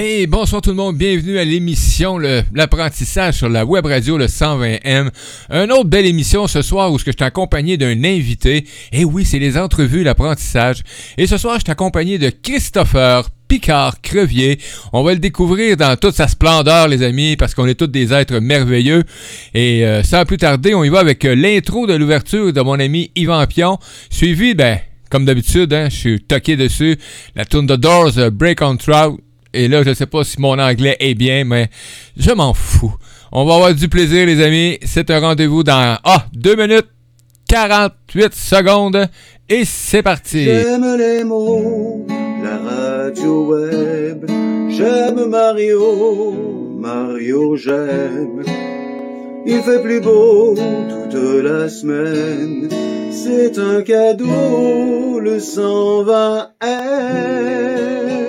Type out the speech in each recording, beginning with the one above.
Hey, bonsoir tout le monde, bienvenue à l'émission L'apprentissage sur la web radio le 120M. Une autre belle émission ce soir où je suis accompagné d'un invité. Et oui, c'est les entrevues, l'apprentissage. Et ce soir, je suis accompagné de Christopher Picard Crevier. On va le découvrir dans toute sa splendeur, les amis, parce qu'on est tous des êtres merveilleux. Et euh, sans plus tarder, on y va avec euh, l'intro de l'ouverture de mon ami Yvan Pion, suivi, ben, comme d'habitude, hein, je suis toqué dessus, la tune de Doors, euh, Break on Trout, et là, je sais pas si mon anglais est bien, mais je m'en fous. On va avoir du plaisir, les amis. C'est un rendez-vous dans ah, 2 minutes 48 secondes. Et c'est parti. J'aime les mots, la radio web. J'aime Mario, Mario j'aime. Il fait plus beau toute la semaine. C'est un cadeau, le 120 M.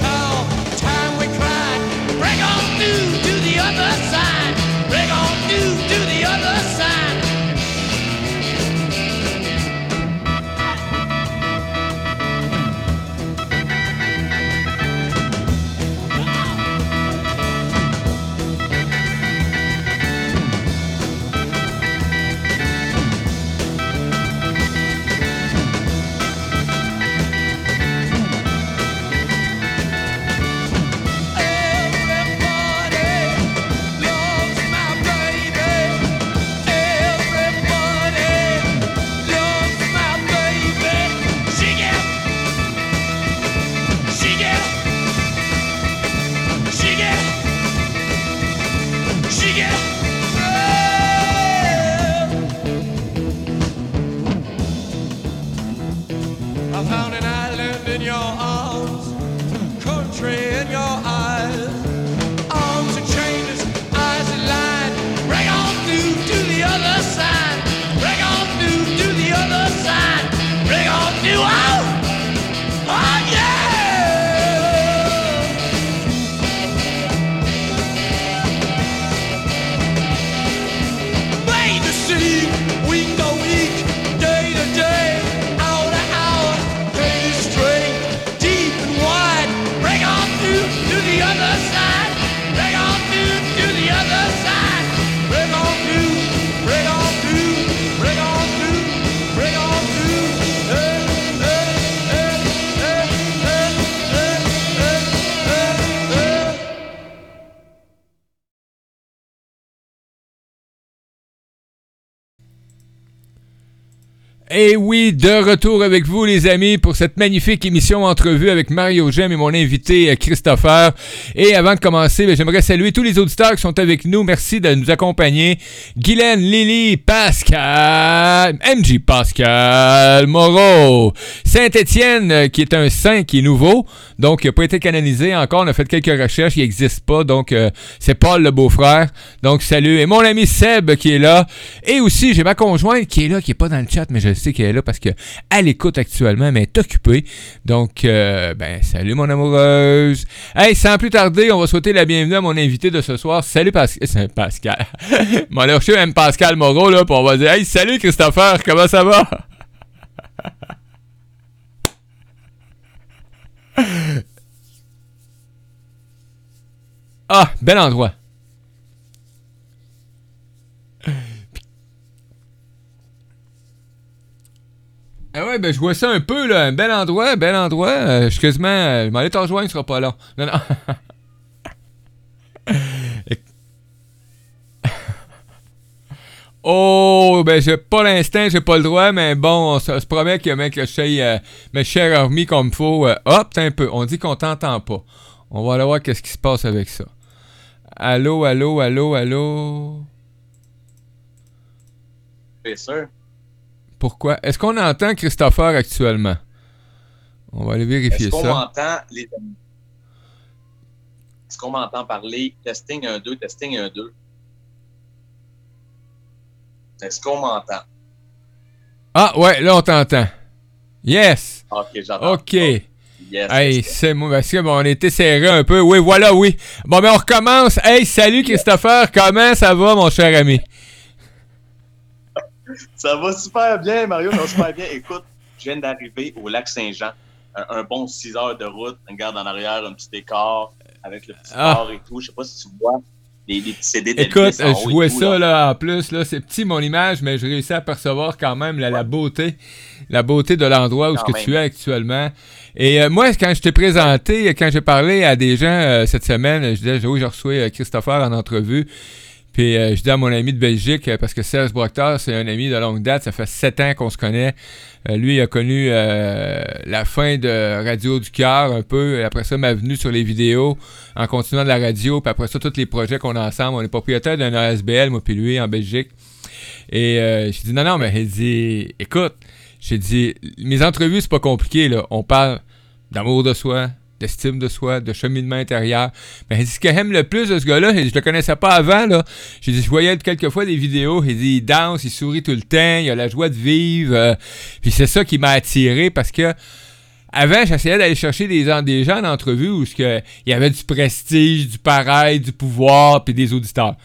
to the other side. Et oui, de retour avec vous, les amis, pour cette magnifique émission entrevue avec Mario Gem et mon invité euh, Christopher. Et avant de commencer, ben, j'aimerais saluer tous les auditeurs qui sont avec nous. Merci de nous accompagner. Guylaine, Lily, Pascal, MJ Pascal, Moreau, Saint-Étienne, euh, qui est un saint qui est nouveau, donc il n'a pas été canonisé encore. On a fait quelques recherches, il n'existe pas, donc euh, c'est Paul le beau-frère. Donc salut. Et mon ami Seb qui est là. Et aussi, j'ai ma conjointe qui est là, qui est pas dans le chat, mais je sais qu'elle est là parce qu'elle écoute actuellement, mais elle est occupée. Donc, euh, ben, salut mon amoureuse. Hey, sans plus tarder, on va souhaiter la bienvenue à mon invité de ce soir. Salut Pas- Pascal. mon chercher même Pascal Moreau, là, puis on dire, hey, salut Christopher, comment ça va? Ah, bel endroit. Ah ouais, ben je vois ça un peu, là. Un bel endroit, bel endroit. Euh, je euh, je m'en aller te rejoindre, ce sera pas long. Non, non. Oh, ben, j'ai pas l'instinct, j'ai pas le droit, mais bon, on se, promet que, mec, que je euh, mes chers amis comme il faut. Euh, hop, un peu. On dit qu'on t'entend pas. On va aller voir qu'est-ce qui se passe avec ça. Allô, allô, allô, allô? Yes, sir. Pourquoi? Est-ce qu'on entend Christopher actuellement? On va aller vérifier Est-ce qu'on ça. m'entend, les amis? Est-ce qu'on m'entend parler? Testing 1, 2, testing 1, 2. Est-ce qu'on m'entend? Ah, ouais, là, on t'entend. Yes! Ok, j'entends. OK. Yes. Hey, c'est moi, parce que bon, on était serré un peu. Oui, voilà, oui. Bon, ben, on recommence. Hey, salut Christopher, comment ça va, mon cher ami? Ça va super bien, Mario, ça va super bien. Écoute, je viens d'arriver au lac Saint-Jean. Un, un bon 6 heures de route. Regarde en arrière, un petit décor avec le petit Ah. et tout. Je sais pas si tu vois les, les petits CD Écoute, je vois ça là en plus, là, c'est petit mon image, mais je réussis à percevoir quand même la, la beauté, la beauté de l'endroit où ce que même. tu es actuellement. Et euh, moi, quand je t'ai présenté, quand j'ai parlé à des gens euh, cette semaine, je disais, oui, j'ai reçu euh, Christopher en entrevue. Puis euh, je dis à mon ami de Belgique, euh, parce que Serge Brockter, c'est un ami de longue date, ça fait sept ans qu'on se connaît. Euh, lui, il a connu la fin de Radio du Cœur un peu, et après ça, m'a venu sur les vidéos en continuant de la radio, puis après ça, tous les projets qu'on a ensemble. On est propriétaire d'un ASBL, moi puis lui, en Belgique. Et j'ai dit, non, non, mais il dit, écoute, j'ai dit, mes entrevues, c'est pas compliqué, là. On parle d'amour de soi, d'estime de soi, de cheminement intérieur. Mais dit, ce que j'aime le plus de ce gars-là, je le connaissais pas avant, là. J'ai dit, je voyais quelquefois des vidéos, il dit, il danse, il sourit tout le temps, il a la joie de vivre. euh, puis c'est ça qui m'a attiré parce que avant, j'essayais d'aller chercher des, en- des gens où il y avait du prestige, du pareil, du pouvoir, puis des auditeurs.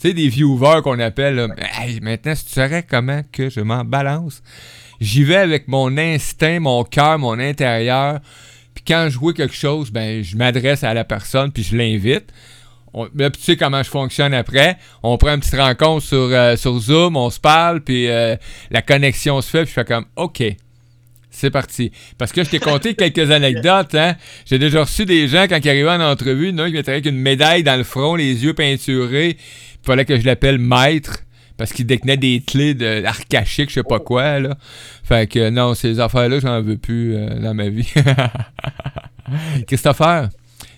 Tu sais, des viewers qu'on appelle. là. Hey, maintenant, si tu saurais comment que je m'en balance, j'y vais avec mon instinct, mon cœur, mon intérieur. Puis quand je vois quelque chose, ben, je m'adresse à la personne, puis je l'invite. On- là, tu sais comment je fonctionne après. On prend une petite rencontre sur, euh, sur Zoom, on se parle, puis euh, la connexion se fait, puis je fais comme OK. C'est parti. Parce que je t'ai conté quelques anecdotes. Hein? J'ai déjà reçu des gens quand ils arrivaient en entrevue, il y en a un qui m'était avec une médaille dans le front, les yeux peinturés. Il fallait que je l'appelle maître parce qu'il détenait des clés de archaïques, je sais pas quoi. Là. Fait que non, ces affaires-là, j'en veux plus euh, dans ma vie. Christopher,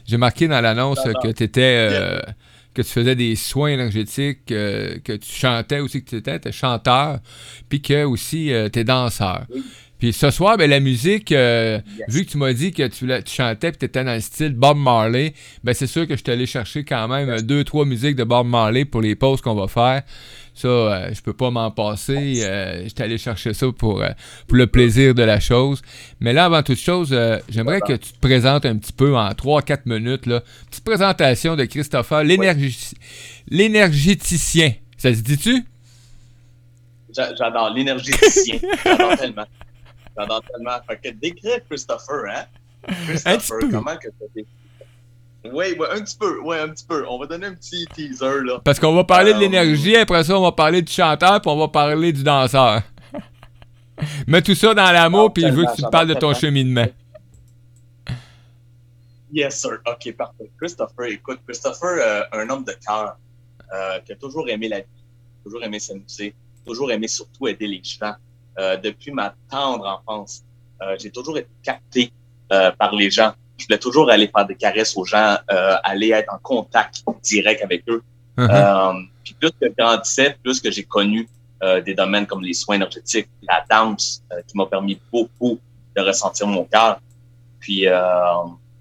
j'ai marqué dans l'annonce Non, non. que tu étais. que tu faisais des soins énergétiques, euh, que tu chantais aussi, que tu étais, chanteur, puis que aussi tu es danseur. Oui. Puis ce soir, ben, la musique, euh, Yes. vu que tu m'as dit que tu, chantais et tu étais dans le style Bob Marley, ben c'est sûr que je suis allé chercher quand même euh, deux, trois musiques de Bob Marley pour les pauses qu'on va faire. Ça, euh, je peux pas m'en passer. Euh, J'étais allé chercher ça pour, euh, pour le plaisir de la chose. Mais là, avant toute chose, euh, j'aimerais que tu te présentes un petit peu en 3-4 minutes. Là. Petite présentation de Christopher, l'énergéticien. Ça se dit-tu? J'a- J'adore l'énergéticien. J'adore tellement. J'adore tellement. Fait que décrire Christopher, hein? Christopher, comment que tu? Oui, ouais, un petit peu, ouais, un petit peu. On va donner un petit teaser, là. Parce qu'on va parler de Euh, l'énergie, après ça, on va parler du chanteur, puis on va parler du danseur. Mets tout ça dans l'amour, Non, puis je veux que tu te parles de ton cheminement. Yes, sir. OK, parfait. Christopher, écoute, Christopher, euh, un homme de cœur, euh, qui a toujours aimé la vie, toujours aimé s'amuser, toujours aimé surtout aider les gens. Euh, depuis ma tendre enfance, euh, j'ai toujours été capté euh, par les gens. Je voulais toujours aller faire des caresses aux gens, euh, aller être en contact direct avec eux. Uh-huh. Euh, puis plus que je grandissais, plus que j'ai connu euh, des domaines comme les soins énergétiques, la danse, euh, qui m'a permis beaucoup de ressentir mon cœur. Puis, euh,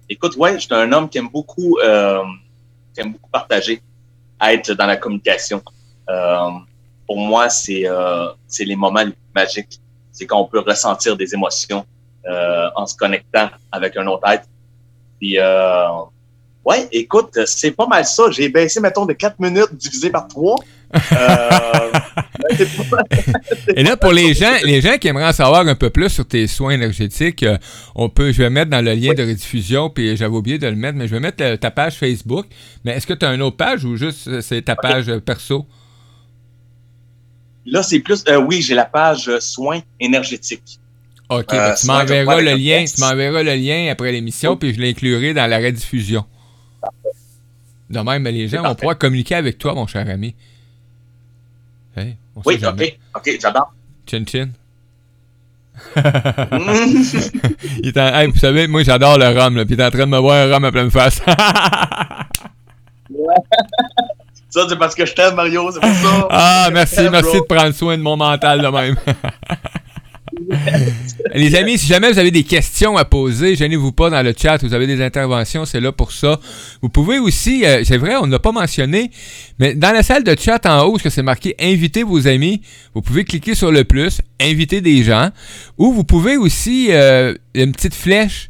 écoute, ouais, j'étais un homme qui aime beaucoup, euh, qui aime beaucoup partager, être dans la communication. Euh, pour moi, c'est euh, c'est les moments les plus magiques. C'est quand on peut ressentir des émotions euh, en se connectant avec un autre être. Puis, euh, ouais, écoute, c'est pas mal ça. J'ai baissé, mettons, de 4 minutes divisé par 3. Euh, pas- Et là, pour les gens, les gens qui aimeraient en savoir un peu plus sur tes soins énergétiques, euh, on peut, je vais mettre dans le lien de rediffusion, puis j'avais oublié de le mettre, mais je vais mettre ta page Facebook. Mais est-ce que tu as une autre page ou juste c'est ta page perso? Là, c'est plus, euh, oui, j'ai la page soins énergétiques. OK, Euh, ben, tu m'enverras le lien, tu m'enverras le lien après l'émission, puis je l'inclurai dans la rediffusion. De même, les gens vont pouvoir communiquer avec toi, mon cher ami. Hey, sait Oui. OK, OK, j'adore. Chin chin. Mm. Il est en- hey, vous savez, moi j'adore le rhum, là, puis il est en train de me voir un rhum à pleine face. ça, c'est parce que je t'aime, Mario, c'est pour ça. ah, merci, merci de prendre soin de mon mental de même. Les amis, si jamais vous avez des questions à poser, gênez-vous pas dans le chat. Vous avez des interventions, c'est là pour ça. Vous pouvez aussi, euh, c'est vrai, on n'a pas mentionné, mais dans la salle de chat en haut, ce que c'est marqué Invitez vos amis, vous pouvez cliquer sur le plus, inviter des gens, ou vous pouvez aussi, euh, une petite flèche,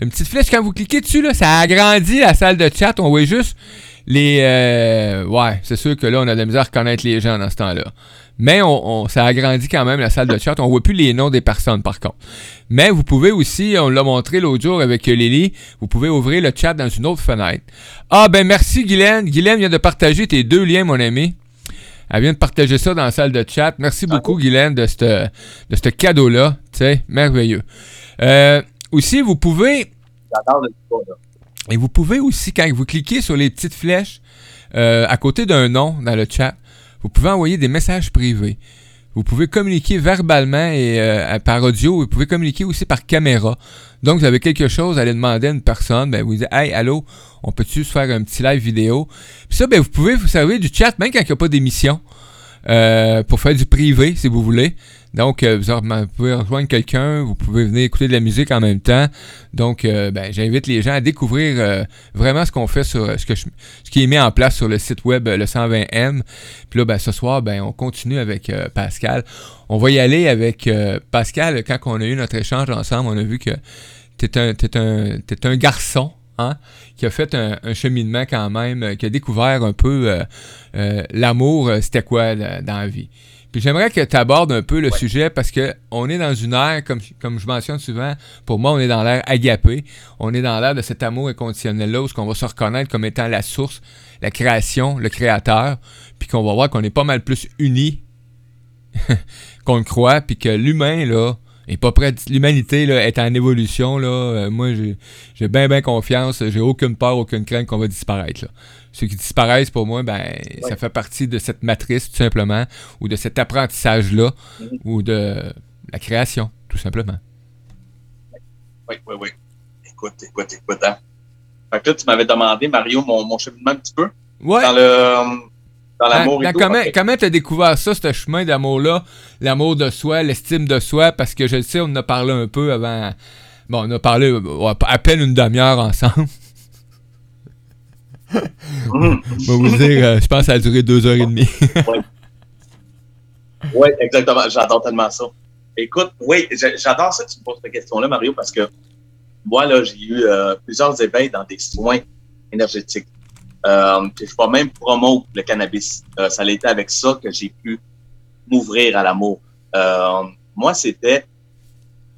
une petite flèche, quand vous cliquez dessus, là, ça agrandit la salle de chat. On voit juste les. euh, ouais, c'est sûr que là, on a de la misère à reconnaître les gens dans ce temps-là. Mais on, on- ça agrandit quand même la salle de chat. On voit plus les noms des personnes, par contre. Mais vous pouvez aussi, on l'a montré l'autre jour avec Lily, vous pouvez ouvrir le chat dans une autre fenêtre. Ah, ben merci, Guylaine. Guylaine vient de partager tes deux liens, mon ami. Elle vient de partager ça dans la salle de chat. Merci beaucoup, Guylaine, de ce de cadeau-là. Tu sais, merveilleux. Euh, aussi, vous pouvez J'adore le là. Et vous pouvez aussi, quand vous cliquez sur les petites flèches euh, à côté d'un nom dans le chat, vous pouvez envoyer des messages privés. Vous pouvez communiquer verbalement et euh, par audio. Vous pouvez communiquer aussi par caméra. Donc, vous avez quelque chose à aller demander à une personne. Ben, vous dites Hey, allô, on peut-tu faire un petit live vidéo? Puis ça, ben, vous pouvez vous servir du chat même quand il n'y a pas d'émission. euh, pour faire du privé, si vous voulez. Donc, euh, vous, pouvez rejoindre quelqu'un, vous pouvez venir écouter de la musique en même temps. Donc, euh, ben, j'invite les gens à découvrir euh, vraiment ce qu'on fait sur ce, qui est mis en place sur le site web le 120M. Puis là, ben, ce soir, ben, on continue avec Pascal. On va y aller avec Pascal. Quand on a eu notre échange ensemble, on a vu que t'es un, t'es un, garçon. Hein, qui a fait un, cheminement quand même, qui a découvert un peu l'amour, c'était quoi dans la vie. Puis j'aimerais que tu abordes un peu le Ouais. sujet parce que on est dans une ère, comme, comme je mentionne souvent, pour moi, on est dans l'ère agapée. On est dans l'ère de cet amour inconditionnel-là où on va se reconnaître comme étant la source, la création, le créateur, puis qu'on va voir qu'on est pas mal plus unis qu'on le croit, puis que l'humain, là, est pas prêt. L'humanité, là, est en évolution, là. Euh, moi, j'ai j'ai bien, bien confiance. J'ai aucune peur, aucune crainte qu'on va disparaître, là. Ceux qui disparaissent, pour moi, ben, ça fait partie de cette matrice, tout simplement, ou de cet apprentissage-là, Mhm. ou de la création, tout simplement. Oui, oui, oui. Écoute, écoute, écoute. Hein. Fait que là, tu m'avais demandé, Mario, mon, mon cheminement un petit peu Ouais. dans le dans l'amour Dans- et dans tout. comment comment t'as découvert ça, ce chemin d'amour-là? L'amour de soi, l'estime de soi, parce que je le sais, on en a parlé un peu avant. Bon, on a parlé euh, à peine une demi-heure ensemble. Je vais vous dire, euh, je pense que ça a duré deux heures et demie. Oui, exactement. J'adore tellement ça. Écoute, oui, j'a- j'adore ça que tu me poses cette question-là, Mario, parce que moi, là, j'ai eu euh, plusieurs éveils dans des soins énergétiques. Euh, puis je vais même promouvoir le cannabis. Euh, ça a été avec ça que j'ai pu m'ouvrir à l'amour. Moi, c'était...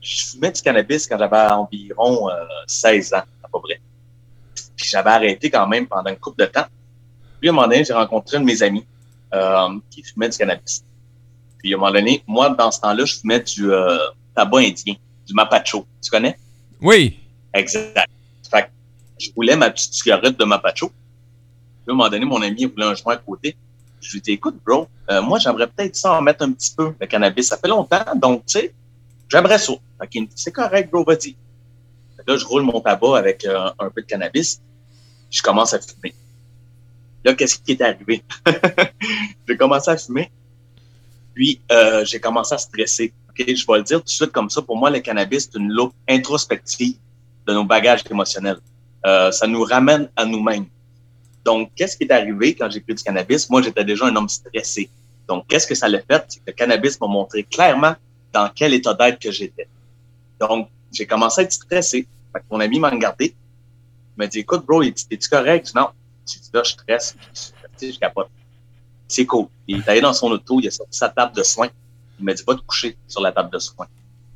Je fumais du cannabis quand j'avais environ euh, 16 ans, à peu près. Puis j'avais arrêté quand même pendant une couple de temps. Puis à un moment donné, j'ai rencontré un de mes amis euh, qui fumait du cannabis. Puis à un moment donné, moi, dans ce temps-là, je fumais du euh, tabac indien, du mapacho. Tu connais? Oui. Exact. Fait que je voulais ma petite cigarette de mapacho. Puis à un moment donné, mon ami voulait un joint à côté. Je lui ai dit, écoute, bro, euh, moi, j'aimerais peut-être ça en mettre un petit peu, le cannabis. Ça fait longtemps, donc, tu sais, j'aimerais ça. Fait qu'il me dit, c'est correct, bro, vas-y. Là, je roule mon tabac avec euh, un peu de cannabis. Je commence à fumer. Là, qu'est-ce qui est arrivé? j'ai commencé à fumer. Puis, euh, j'ai commencé à stresser. OK, je vais le dire tout de suite comme ça. Pour moi, le cannabis, c'est une loupe introspective de nos bagages émotionnels. Euh, ça nous ramène à nous-mêmes. Donc, qu'est-ce qui est arrivé quand j'ai pris du cannabis? Moi, j'étais déjà un homme stressé. Donc, qu'est-ce que ça l'a fait? Que le cannabis m'a montré clairement dans quel état d'être que j'étais. Donc, j'ai commencé à être stressé. Fait que mon ami m'a regardé. Il m'a dit, écoute, bro, il dit, es-tu correct? Je dis, non. J'ai dit, là, je stresse. Sais, je capote. C'est cool. Il est allé dans son auto, il a sorti sa table de soins. Il m'a dit, va te coucher sur la table de soins.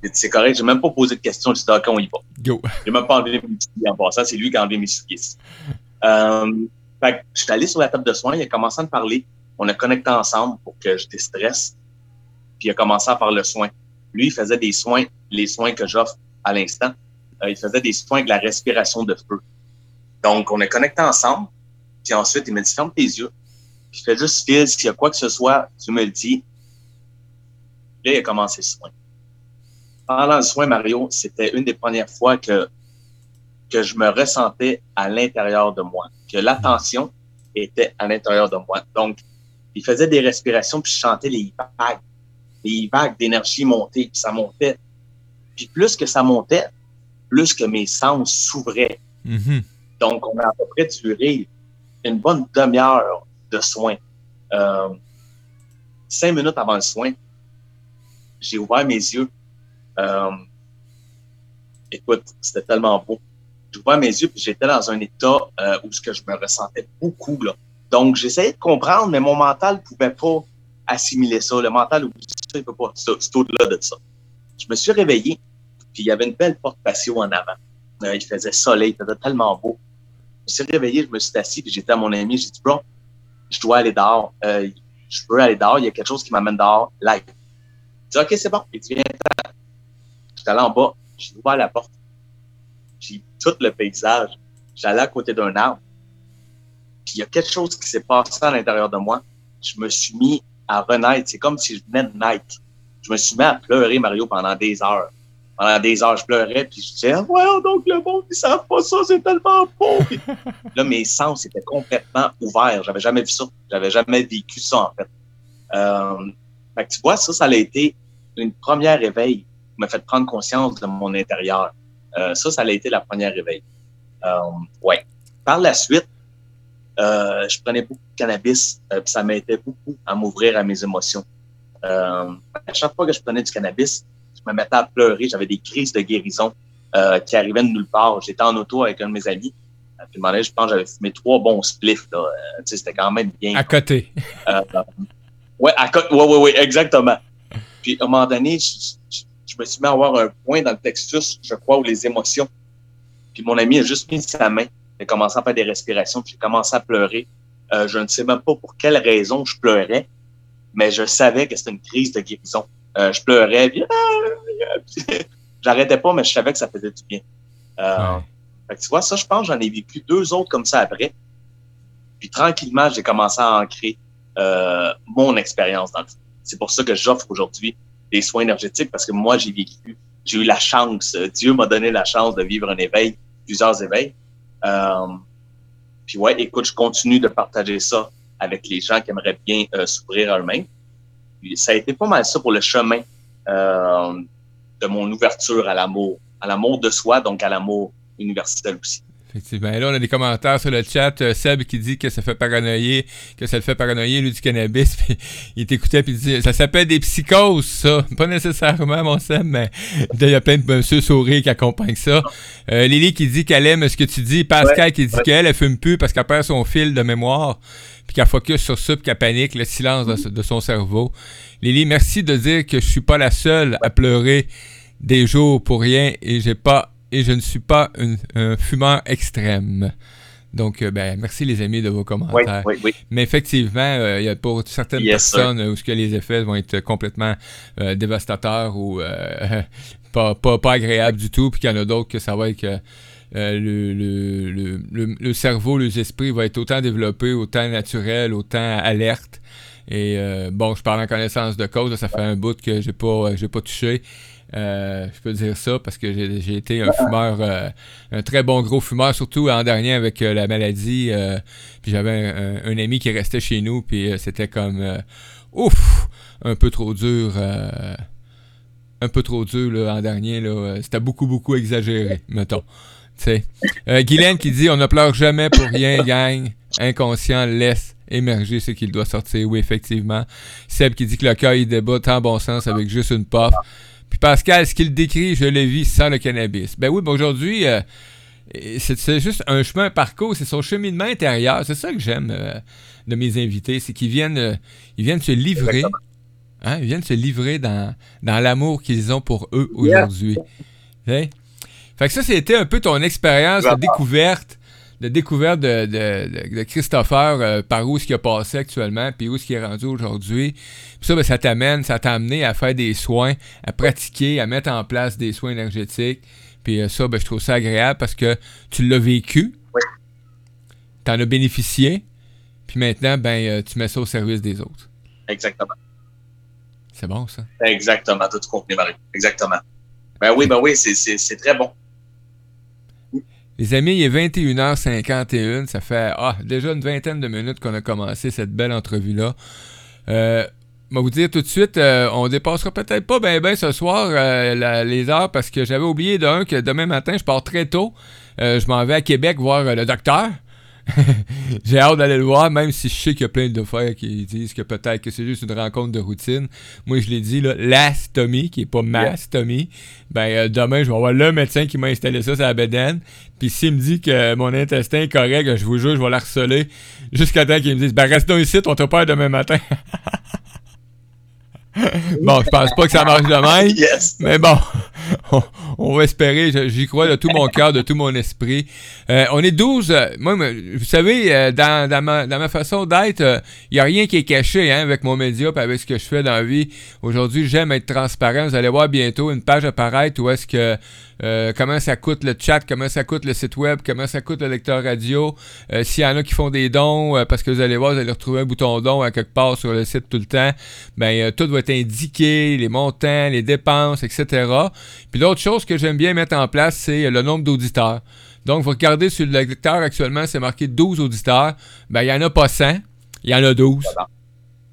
J'ai dit, c'est correct, j'ai même pas posé de questions. J'ai dit, OK, on y va. Go. J'ai même pas enlevé mes souliers en passant. C'est lui qui a enlevé mes souliers. Euh, fait que je suis allé sur la table de soins, il a commencé à me parler. On a connecté ensemble pour que je déstresse. Puis il a commencé à faire le soin. Lui, il faisait des soins, les soins que j'offre à l'instant. Euh, il faisait des soins avec la respiration de feu. Donc, on a connecté ensemble. Puis ensuite, il m'a dit, ferme tes yeux. Puis fais juste fil, s'il y a quoi que ce soit, tu me le dis. Là, il a commencé le soin. Pendant le soin, Mario, c'était une des premières fois que que je me ressentais à l'intérieur de moi, que l'attention était à l'intérieur de moi. Donc, il faisait des respirations, puis je chantais les vagues. des vagues d'énergie montaient, puis ça montait. Puis plus que ça montait, plus que mes sens s'ouvraient. Mhm. Donc, on a à peu près duré une bonne demi-heure de soins. Euh, cinq minutes avant le soin, j'ai ouvert mes yeux. Euh, écoute, c'était tellement beau. J'ai ouvert mes yeux puis j'étais dans un état euh, où ce que je me ressentais beaucoup là. Donc j'essayais de comprendre, mais mon mental ne pouvait pas assimiler ça. Le mental oublie ça, il peut pas. C'est au-delà de ça. Je me suis réveillé puis il y avait une belle porte patio en avant. Euh, il faisait soleil, il faisait tellement beau. Je me suis réveillé, je me suis assis puis j'étais à mon ami, j'ai dit bro, je dois aller dehors. Euh, je veux aller dehors. Il y a quelque chose qui m'amène dehors. Live. Il dit ok c'est bon. Il dit viens. J'étais allé en bas. J'ai ouvert la porte j'ai tout le paysage. J'allais à côté d'un arbre. Puis il y a quelque chose qui s'est passé à l'intérieur de moi. Je me suis mis à renaître. C'est comme si je venais de naître. Je me suis mis à pleurer, Mario, pendant des heures. Pendant des heures, je pleurais, puis je disais, voyons donc le monde, ils savent pas ça, c'est tellement beau. Là, mes sens étaient complètement ouverts. J'avais jamais vu ça. J'avais jamais vécu ça, en fait. Euh, fait que tu vois, ça, ça a été une première éveil qui m'a fait prendre conscience de mon intérieur. Euh, ça, ça a été la première réveil. Euh, ouais. Par la suite, euh, je prenais beaucoup de cannabis, euh, puis ça m'aidait beaucoup à m'ouvrir à mes émotions. À chaque fois que je prenais du cannabis, je me mettais à pleurer, j'avais des crises de guérison euh, qui arrivaient de nulle part. J'étais en auto avec un de mes amis. Puis, à un moment donné, je pense que j'avais fumé trois bons spliffs. Là. Euh, c'était quand même bien. À côté. Euh, ouais, à côté, ouais, ouais, ouais, exactement. Puis à un moment donné, je, je- je me suis mis à avoir un point dans le textus, je crois, où les émotions. Puis mon ami a juste mis sa main, a commencé à faire des respirations, puis j'ai commencé à pleurer. Euh, je ne sais même pas pour quelle raison je pleurais, mais je savais que c'était une crise de guérison. Euh, je pleurais, puis, puis j'arrêtais pas, mais je savais que ça faisait du bien. Euh, Ouais. fait que tu vois, ça, je pense, j'en ai vécu deux autres comme ça après. Puis tranquillement, j'ai commencé à ancrer euh, mon expérience dans le. C'est pour ça que j'offre aujourd'hui des soins énergétiques parce que moi, j'ai vécu, j'ai eu la chance, Dieu m'a donné la chance de vivre un éveil, plusieurs éveils. Euh, puis ouais, écoute, je continue de partager ça avec les gens qui aimeraient bien euh, s'ouvrir à eux-mêmes. Ça a été pas mal ça pour le chemin euh, de mon ouverture à l'amour, à l'amour de soi, donc à l'amour universel aussi. Effectivement. Là, on a des commentaires sur le chat. Euh, Seb qui dit que ça fait paranoïer, que ça le fait paranoïer, lui, du cannabis. Puis il t'écoutait, puis il dit ça s'appelle des psychoses, ça. Pas nécessairement, mon Seb, mais il y a plein de monsieur sourires qui accompagnent ça. Euh, Lily qui dit qu'elle aime ce que tu dis. Pascal qui dit ouais. qu'elle, elle fume plus parce qu'elle perd son fil de mémoire. Puis qu'elle focus sur ça, puis qu'elle panique, le silence de, de son cerveau. Lily, merci de dire que je suis pas la seule à pleurer des jours pour rien et j'ai pas et je ne suis pas une- un fumeur extrême. Donc, euh, ben, merci les amis de vos Oui, commentaires. oui, oui. Mais effectivement, euh, il y a pour certaines Yes, personnes euh, où ce que les effets vont être complètement euh, dévastateurs ou euh, pas, pas, pas agréables du tout, puis qu'il y en a d'autres que ça va être que euh, le, le, le, cerveau, les esprits va être autant développé, autant naturel, autant alerte. Et euh, bon, je parle en connaissance de cause, ça fait un bout que j'ai pas, j'ai pas touché. Euh, je peux dire ça parce que j'ai été un fumeur, euh, un très bon gros fumeur, surtout en dernier avec euh, la maladie. euh, puis j'avais un, ami qui restait chez nous, puis euh, c'était comme euh, ouf, un peu trop dur. euh, un peu trop dur en dernier. Euh, c'était beaucoup, beaucoup exagéré, mettons. Euh, Guylaine qui dit On ne pleure jamais pour rien, gang. Inconscient laisse émerger ce qu'il doit sortir. Oui, effectivement. Seb qui dit que le cœur il débat tant bon sens avec juste une puff. Puis Pascal, ce qu'il décrit, je le vis sans le cannabis. Ben oui, aujourd'hui, euh, c'est juste un chemin, un parcours, c'est son cheminement intérieur. C'est ça que j'aime euh, de mes invités, c'est qu'ils viennent, euh, ils viennent se livrer. Hein, ils viennent se livrer dans, dans l'amour qu'ils ont pour eux aujourd'hui. Sais? Fait que ça, c'était un peu ton expérience de découverte, de découverte de, de, de- Christopher, euh, par où ce qui a passé actuellement, puis où ce qui est rendu aujourd'hui. Puis ça, ben, ça t'amène, ça t'a amené à faire des soins, à pratiquer, à mettre en place des soins énergétiques. Puis euh, ça, ben, je trouve ça agréable parce que tu l'as vécu, Oui. t'en as bénéficié, puis maintenant, ben, euh, tu mets ça au service des autres. Exactement. C'est bon, ça. Exactement. Tout compris, Marie. Exactement. Ben oui, ben oui, c'est très bon. Les amis, il est 21h51. Ça fait ah, déjà une vingtaine de minutes qu'on a commencé cette belle entrevue-là. Euh, Je vais vous dire tout de suite, euh, on dépassera peut-être pas bien ben ce soir euh, les heures parce que j'avais oublié d'un que demain matin, je pars très tôt. Euh, je m'en vais à Québec voir euh, le docteur. J'ai hâte d'aller le voir, même si je sais qu'il y a plein de frères qui disent que peut-être que c'est juste une rencontre de routine. Moi, je l'ai dit, là, la stomie, qui est pas ma stomie. Ben, euh, demain, je vais voir le médecin qui m'a installé ça sur la bedaine. Puis s'il me dit que mon intestin est correct, je vous jure, je vais l'harceler jusqu'à temps qu'il me dise, ben, reste donc ici, on te perd demain matin. bon, je pense pas que ça marche de même. Yes. Mais bon, on, on va espérer. J'y crois de tout mon cœur, de tout mon esprit. Euh, on est 12. euh, moi, vous savez, euh, dans, dans ma, dans ma façon d'être, il n'y a rien qui est caché hein, avec mon média et avec ce que je fais dans la vie. Aujourd'hui, j'aime être transparent. Vous allez voir bientôt une page apparaître où est-ce que euh, comment ça coûte le chat, comment ça coûte le site web, comment ça coûte le lecteur radio. Euh, S'il y en a qui font des dons, euh, parce que vous allez voir, vous allez retrouver un bouton don à quelque part sur le site tout le temps. Ben, tout va être indiqué, les montants, les dépenses, etc. Puis l'autre chose que j'aime bien mettre en place, c'est le nombre d'auditeurs. Donc, vous regardez sur le lecteur actuellement, c'est marqué 12 auditeurs. Ben, il n'y en a pas 100, il y en a 12.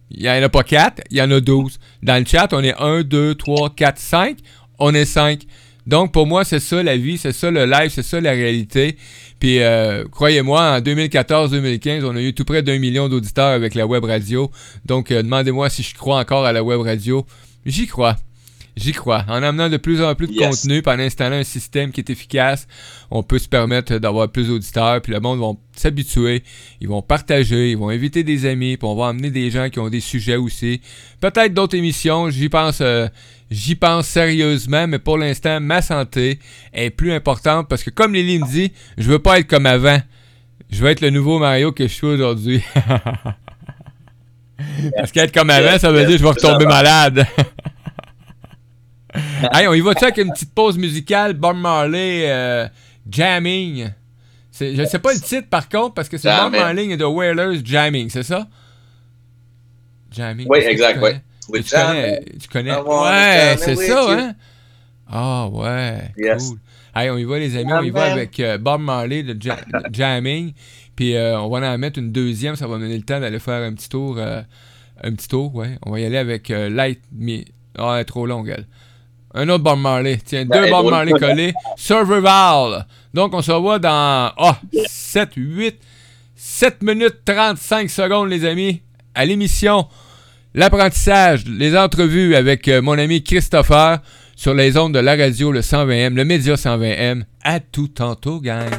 Il n'y en a pas 4, il y en a 12. Dans le chat, on est 1, 2, 3, 4, 5. On est 5. Donc, pour moi, c'est ça la vie, c'est ça le live, c'est ça la réalité. Puis, euh, croyez-moi, en 2014-2015, on a eu tout près d'un million d'auditeurs avec la web radio. Donc, euh, demandez-moi si je crois encore à la web radio. J'y crois. J'y crois. En amenant de plus en plus de Yes. contenu, puis en installant un système qui est efficace, on peut se permettre d'avoir plus d'auditeurs, puis le monde va s'habituer, ils vont partager, ils vont inviter des amis, puis on va emmener des gens qui ont des sujets aussi. Peut-être d'autres émissions, j'y pense, euh, j'y pense sérieusement, mais pour l'instant, ma santé est plus importante parce que comme Lily me dit, je veux pas être comme avant. Je veux être le nouveau Mario que je suis aujourd'hui. parce qu'être comme avant, ça veut dire que je vais retomber malade. hey, on y va-tu avec une petite pause musicale? Bob Marley, euh, Jamming. C'est- Je sais pas le titre par contre, parce que c'est Bob. Marley et The Wailers Jamming, c'est ça? Jamming. Oui, exact, oui. Tu connais, tu connais? Wanna Ouais, c'est ça, hein? Ah, ouais, Yes. cool. Hey, on y va, les amis, on y va avec euh, Bob Marley de Ja- de Jamming. Puis euh, on va en mettre une deuxième, ça va me donner le temps d'aller faire un petit tour. euh, un petit tour, ouais. On va y aller avec euh, Light Me. Ah, est trop longue, elle. Un autre Bob Marley. Tiens, Ben, deux Bob Marley collés. Survival. Donc, on se revoit dans ah, 7, 8, 7 minutes 35 secondes, les amis, à l'émission L'apprentissage, les entrevues avec euh, mon ami Christopher sur les ondes de la radio, le 120M, le média 120M. À tout tantôt, gang.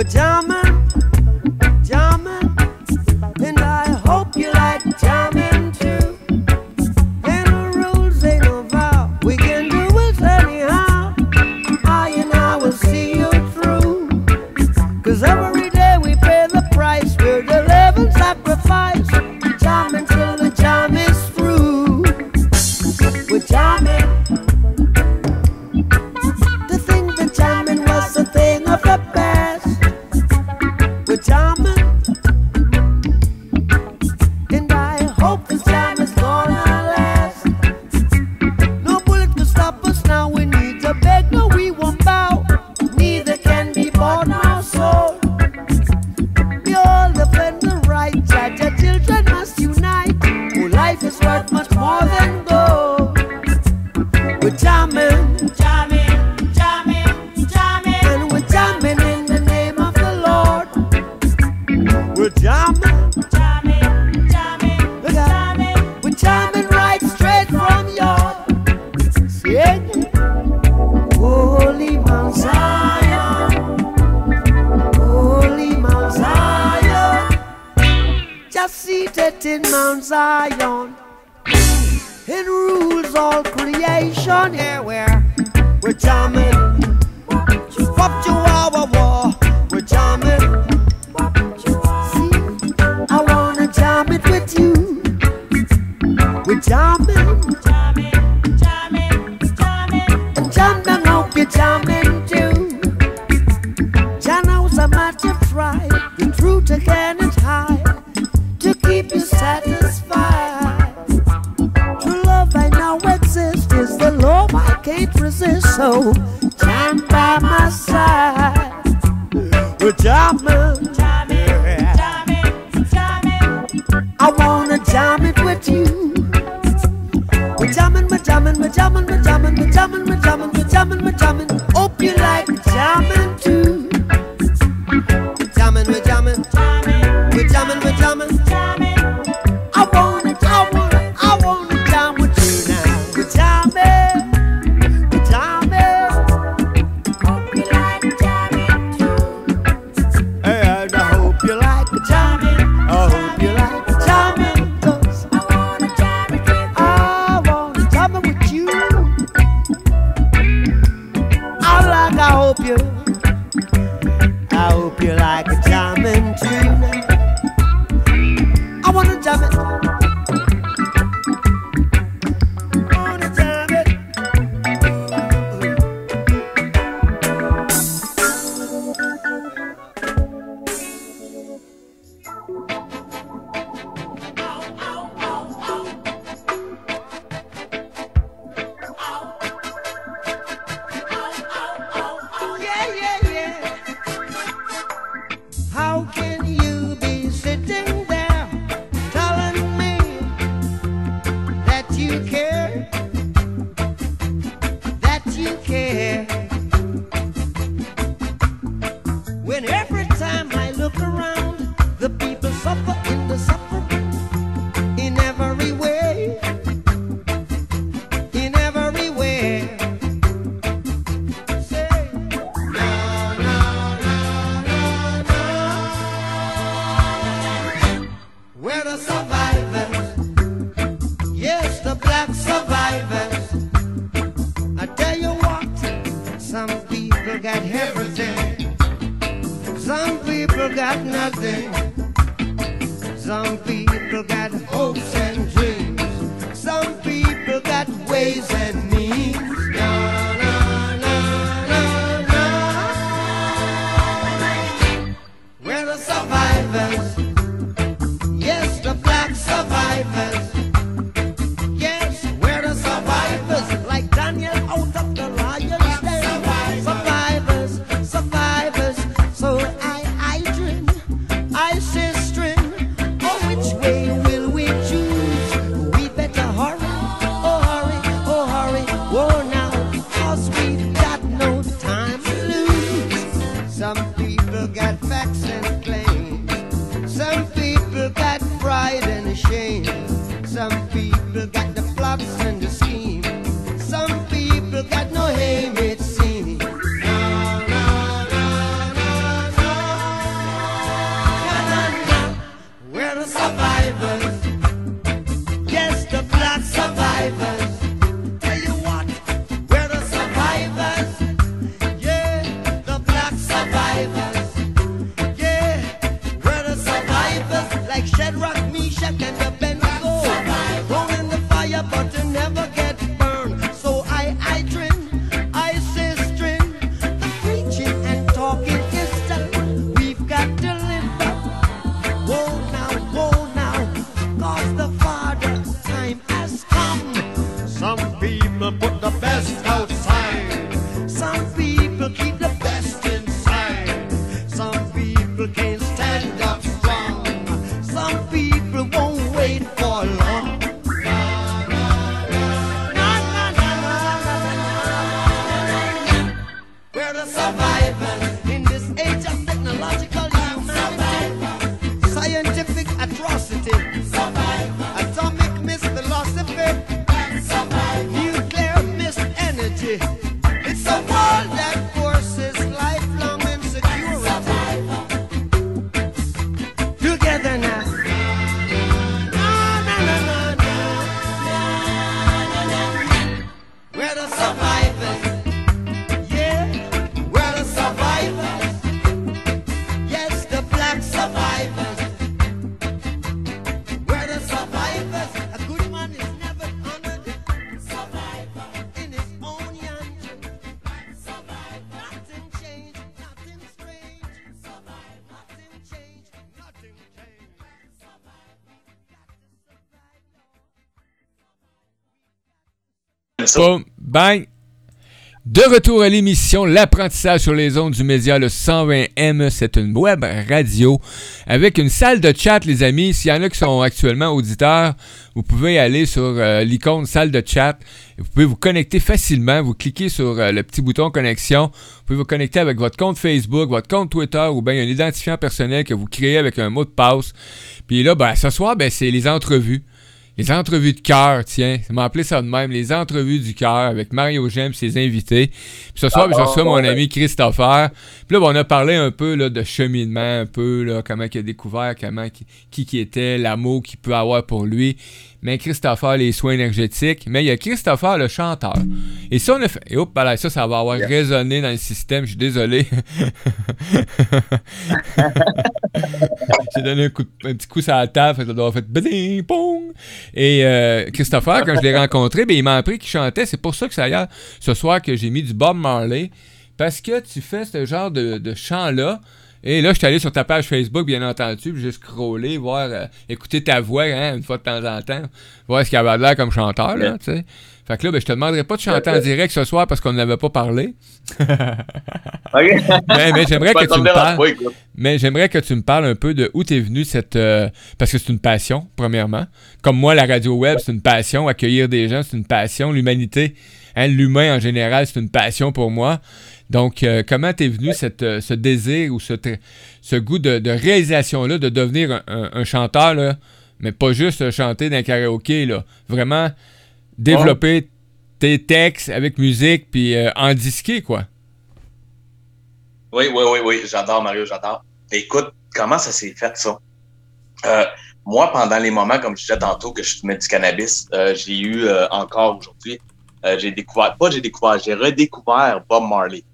We're jamming, jamming, Zion. It rules all creation. Here we're we're jamming. Bon, Bang! De retour à l'émission L'apprentissage sur les ondes du média, le 120M, c'est une web radio avec une salle de chat, les amis. S'il y en a qui sont actuellement auditeurs, vous pouvez aller sur euh, l'icône salle de chat. Vous pouvez vous connecter facilement. Vous cliquez sur euh, le petit bouton connexion. Vous pouvez vous connecter avec votre compte Facebook, votre compte Twitter ou bien un identifiant personnel que vous créez avec un mot de passe. Puis là, ben, ce soir, ben, c'est les entrevues. Les entrevues de cœur, tiens, ça m'a appelé ça de même, les entrevues du cœur avec Mario Gem, ses invités. Puis ce soir, Ah, je reçois mon ben. ami Christopher. Puis là, ben, on a parlé un peu là, de cheminement, un peu, là, comment il a découvert, comment qui, qui, qui était, l'amour qu'il peut avoir pour lui. Mais Christopher, les soins énergétiques. Mais il y a Christopher, le chanteur. Et ça, on a fait. Et hop, ça, ça va avoir Yeah. résonné dans le système. Je suis désolé. J'ai donné un, coup un petit coup sur la table, ça doit avoir fait bling, pong. Et euh, Christopher, quand je l'ai rencontré, ben, il m'a appris qu'il chantait. C'est pour ça que ça y a ce soir que j'ai mis du Bob Marley. Parce que tu fais ce genre de, de chant-là. Et là, je suis allé sur ta page Facebook, bien entendu, puis j'ai scrollé, voir, euh, écouter ta voix hein, une fois de temps en temps, voir ce qu'il avait l'air comme chanteur, là, tu sais. Fait que là, ben, je te demanderai pas de chanter en direct ce soir parce qu'on n'avait pas parlé. Mais, mais j'aimerais que tu me parles. Mais j'aimerais que tu me parles un peu de où t'es venu cette. euh, parce que c'est une passion, premièrement. Comme moi, la radio web, c'est une passion. Accueillir des gens, c'est une passion. L'humanité, hein, l'humain en général, c'est une passion pour moi. Donc, euh, comment t'es venu cette, euh, ce désir ou ce, goût de, de réalisation-là, de devenir un, un- un chanteur, là, mais pas juste chanter dans un karaoké, là? Vraiment développer tes textes avec musique, puis euh, en disquer, quoi? Oui, oui, oui, oui, j'adore Mario, j'adore. Écoute, comment ça s'est fait, ça? Moi, pendant les moments, comme je disais tantôt, que je fumais du cannabis, j'ai eu encore aujourd'hui, j'ai découvert, pas j'ai découvert, j'ai redécouvert Bob Marley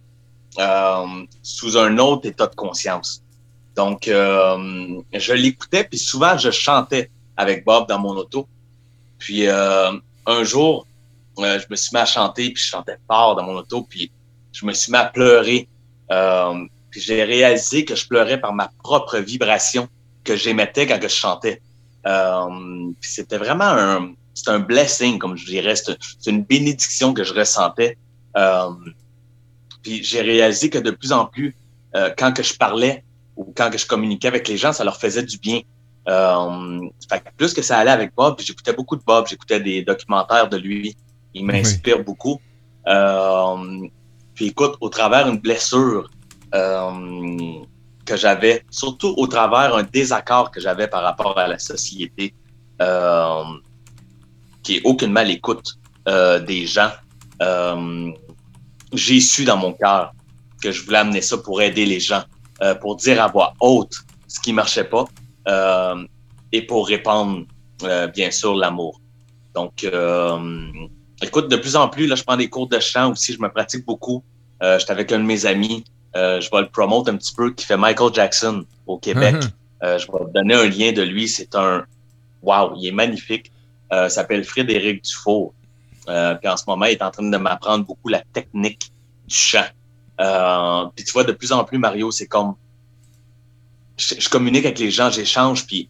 sous un autre état de conscience. Donc, euh, je l'écoutais, puis souvent, je chantais avec Bob dans mon auto. Puis, euh, un jour, euh, je me suis mis à chanter, puis je chantais fort dans mon auto, puis je me suis mis à pleurer. Euh, puis j'ai réalisé que je pleurais par ma propre vibration que j'émettais quand je chantais. Euh, puis c'était vraiment un, c'est un blessing, comme je dirais. C'est une bénédiction que je ressentais. Puis j'ai réalisé que de plus en plus, euh, quand que je parlais ou quand que je communiquais avec les gens, ça leur faisait du bien. Euh, fait que plus que ça allait avec Bob, j'écoutais beaucoup de Bob, j'écoutais des documentaires de lui. Il m'inspire beaucoup. Euh, puis écoute, au travers une blessure euh, que j'avais, surtout au travers un désaccord que j'avais par rapport à la société, euh, qui est aucunement l'écoute euh, des gens, euh, j'ai su dans mon cœur que je voulais amener ça pour aider les gens, euh, pour dire à voix haute ce qui marchait pas euh, et pour répandre, euh, bien sûr, l'amour. Donc, euh, écoute, de plus en plus, là, je prends des cours de chant aussi, je me pratique beaucoup. Euh, J'étais avec un de mes amis, euh, je vais le promote un petit peu, qui fait Michael Jackson au Québec. Euh, je vais te donner un lien de lui. C'est un wow, il est magnifique. Euh, il s'appelle Frédéric Dufour. Euh, puis en ce moment, il est en train de m'apprendre beaucoup la technique du chant. Euh, puis tu vois, de plus en plus, Mario, c'est comme je, je communique avec les gens, j'échange, puis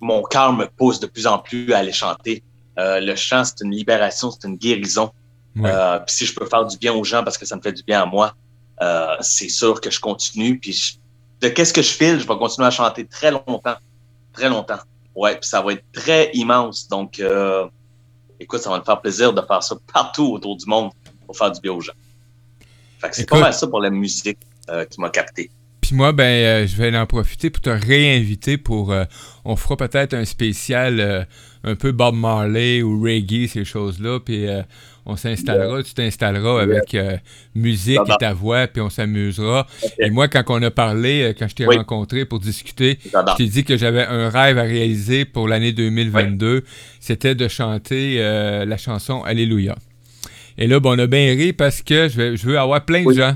mon cœur me pousse de plus en plus à aller chanter. Euh, le chant, c'est une libération, c'est une guérison. Ouais. Euh, puis si je peux faire du bien aux gens parce que ça me fait du bien à moi, euh, c'est sûr que je continue. Puis je- de qu'est-ce que je file, je vais continuer à chanter très longtemps, très longtemps. Ouais, puis ça va être très immense. Donc, euh, écoute, ça va me faire plaisir de faire ça partout autour du monde pour faire du bien aux gens. Fait que c'est pas mal ça pour la musique euh, qui m'a capté. Puis moi, ben, euh, je vais en profiter pour te réinviter pour. euh, on fera peut-être un spécial un peu Bob Marley ou reggae, ces choses-là. Puis on s'installera, tu t'installeras avec euh, musique et ta voix, puis on s'amusera. Et moi, quand on a parlé, euh, quand je t'ai Oui. rencontré pour discuter, je t'ai dit que j'avais un rêve à réaliser pour l'année 2022. C'était de chanter euh, la chanson Alléluia. Et là, ben, on a bien ri parce que je, vais- je veux avoir plein de gens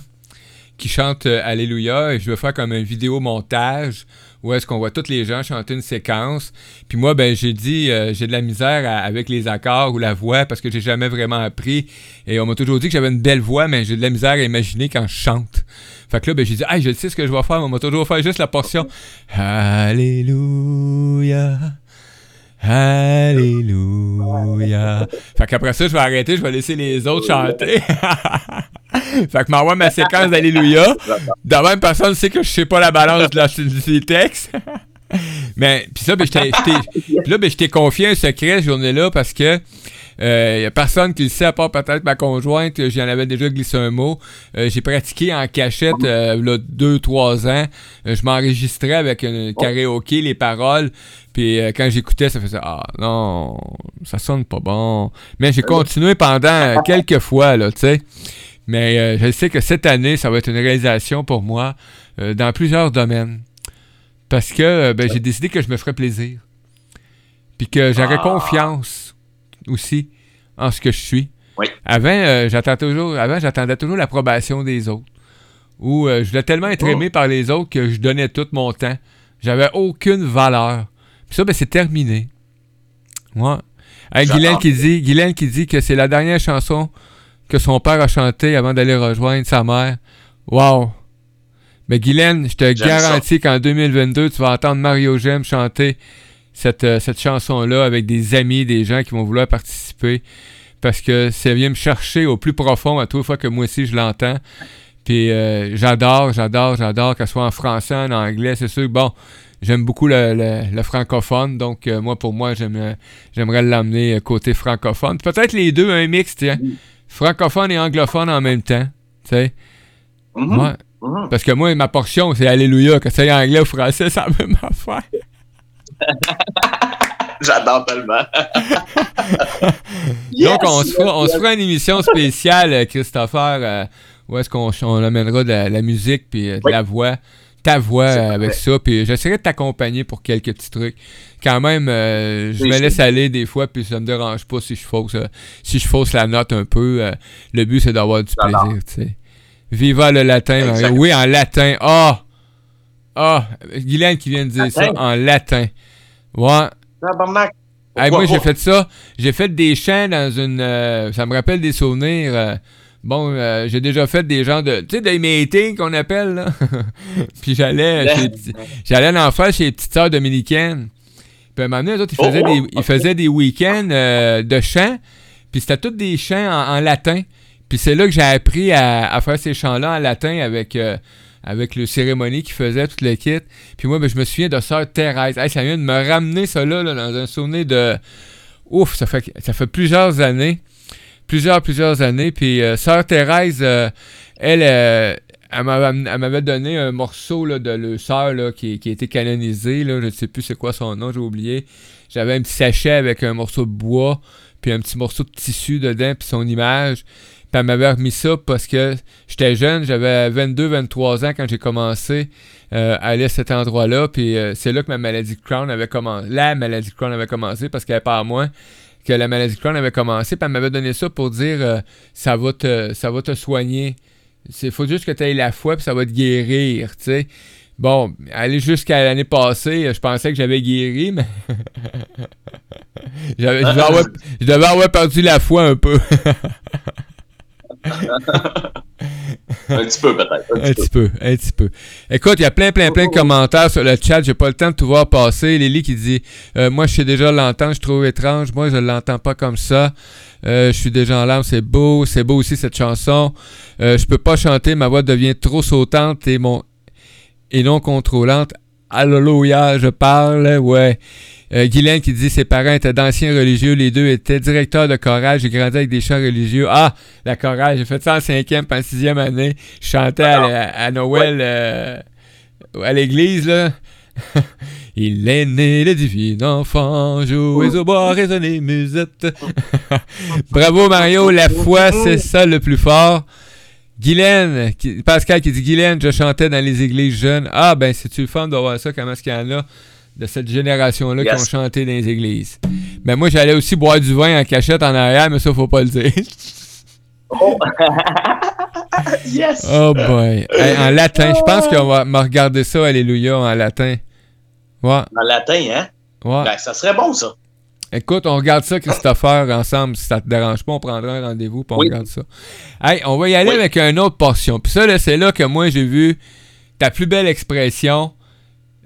qui chantent Alléluia et je veux faire comme un vidéo montage où est-ce qu'on voit tous les gens chanter une séquence. Puis moi, ben j'ai dit, euh, j'ai de la misère avec les accords ou la voix parce que j'ai jamais vraiment appris. Et on m'a toujours dit que j'avais une belle voix, mais j'ai de la misère à imaginer quand je chante. Fait que là, ben j'ai dit, ah, je sais ce que je vais faire. On m'a toujours fait juste la portion Alléluia. Alléluia. Fait qu'après ça, je vais arrêter, je vais laisser les autres chanter. fait que m'envoie ma séquence d'Alléluia. De même, personne sait que je sais pas la balance de la, des textes. Mais, puis ça, ben, je là, ben, je t'ai confié un secret ce journée-là parce que il y a personne qui le sait, à part peut-être ma conjointe, que j'en avais déjà glissé un mot. Euh, j'ai pratiqué en cachette euh, là, deux, trois ans. Euh, je m'enregistrais avec un karaoké, les paroles. Puis euh, quand j'écoutais, ça faisait Ah non, ça sonne pas bon. Mais j'ai continué pendant euh, quelques fois, là, tu sais. Mais euh, je sais que cette année, ça va être une réalisation pour moi euh, dans plusieurs domaines. Parce que euh, ben, j'ai décidé que je me ferais plaisir. Puis que j'aurais Ah. confiance aussi en ce que je suis. Oui. Avant, j'attends toujours, avant, j'attendais toujours l'approbation des autres. Ou je voulais tellement être Oh. aimé par les autres que je donnais tout mon temps. J'avais aucune valeur. Puis ça, ben, c'est terminé. Ouais. J'adore. Guylaine qui dit, Guylaine qui dit que c'est la dernière chanson que son père a chantée avant d'aller rejoindre sa mère. Wow. Mais Guylaine, je te garantis qu'en 2022, tu vas entendre Mario Gem chanter cette, euh, cette chanson-là avec des amis, des gens qui vont vouloir participer. Parce que ça vient me chercher au plus profond à toute fois que moi aussi je l'entends. Puis euh, j'adore, j'adore, j'adore, qu'elle soit en français, en anglais. C'est sûr que, bon, j'aime beaucoup le, le- le francophone. Donc, euh, moi, pour moi, j'aime, j'aimerais l'amener côté francophone. Peut-être les deux, un mix, tiens. Francophone et anglophone en même temps. Tu sais. Ouais. Mhm. Parce que moi, ma portion, c'est Alléluia. Que ça y est anglais ou français, ça la même affaire. J'adore tellement. Donc, on se, fera, on se fera une émission spéciale, euh, Christopher, euh, où est-ce qu'on on amènera de la, la musique puis euh, de Oui. la voix, ta voix C'est avec ça, puis j'essaierai de t'accompagner pour quelques petits trucs. Quand même, euh, je Oui, me laisse aller des fois, puis ça me dérange pas si je fausse, euh, si je fausse la note un peu. euh, le but, c'est d'avoir du plaisir, tu sais. Viva le latin, Mario. Oui, en latin. Ah! Ah! Guylaine qui vient de dire ça, en latin. Ouais. Hey, moi, j'ai fait ça. J'ai fait des chants dans une. ça me rappelle des souvenirs. bon, euh, j'ai déjà fait des gens de. Tu sais, des meetings qu'on appelle, là. Puis j'allais J'allais en faire chez les petites sœurs dominicaines. Puis à un moment donné, eux autres, ils Oh, faisaient, oh, des, ok. ils faisaient des week-ends euh, de chants. Puis c'était tous des chants en, en latin. Puis c'est là que j'ai appris à, à faire ces chants-là en latin avec, euh, avec le cérémonie qu'ils faisaient, tout le kit. Puis moi, ben, je me souviens de Sœur Thérèse. Hey, ça vient de me ramener ça là, là, dans un souvenir de. Ouf, ça fait, ça fait plusieurs années. Plusieurs, plusieurs années. Puis euh, Sœur Thérèse, euh, elle, elle m'avait donné un morceau de le sœur qui, a été canonisé. Je ne sais plus c'est quoi son nom, j'ai oublié. J'avais un petit sachet avec un morceau de bois, puis un petit morceau de tissu dedans, puis son image. Puis elle m'avait remis ça parce que j'étais jeune, j'avais 22-23 ans quand j'ai commencé euh, à aller à cet endroit-là. Puis euh, c'est là que ma maladie de Crohn avait commencé. La maladie de avait commencé parce qu'elle pas à moi que la maladie de Crohn avait commencé. Puis elle m'avait donné ça pour dire euh, ça, va te, ça va te soigner. Il faut juste que tu aies la foi, puis ça va te guérir, tu sais. Bon, aller jusqu'à l'année passée, je pensais que j'avais guéri, mais. Devais avoir, je devais avoir perdu la foi un peu. Un petit peu, peut-être. Un Un petit peu. petit peu, un petit peu. Écoute, il y a plein, plein, plein de commentaires sur le chat. J'ai pas le temps de tout voir passer. Lily qui dit euh, Moi, je sais déjà l'entendre, je trouve étrange. Moi, je l'entends pas comme ça. Euh, je suis déjà en larmes, c'est beau. C'est beau aussi cette chanson. Euh, je peux pas chanter, ma voix devient trop sautante et, mon... et non contrôlante. Alléluia, je parle, ouais. Euh, Guylaine qui dit ses parents étaient d'anciens religieux, les deux étaient directeurs de chorale, j'ai grandi avec des chants religieux. Ah, la chorale, j'ai fait ça en cinquième, puis en sixième année. Je chantais à, la- à Noël euh, à l'église, là. Il est né le divin enfant, jouez au bois, résonnez musette. Bravo Mario, la foi, c'est ça le plus fort. Guylaine, qui- Pascal qui dit Guylaine, je chantais dans les églises jeunes. Ah, ben, c'est-tu le fun de voir ça, comment est-ce qu'il y en a? De cette génération-là qui ont chanté dans les églises. Ben, moi, j'allais aussi boire du vin en cachette en arrière, mais ça, faut pas le dire. Oh. yes! Oh boy. Hey, en latin, je pense qu'on va me regarder ça, Alléluia, en latin. Ouais, En latin, hein? ouais. Ben, ça serait bon, ça. Écoute, on regarde ça, Christopher, ensemble. Si ça te dérange pas, on prendra un rendez-vous on Oui. regarde ça. Hey, on va y aller Oui. avec une autre portion. Puis ça, c'est là que moi, j'ai vu ta plus belle expression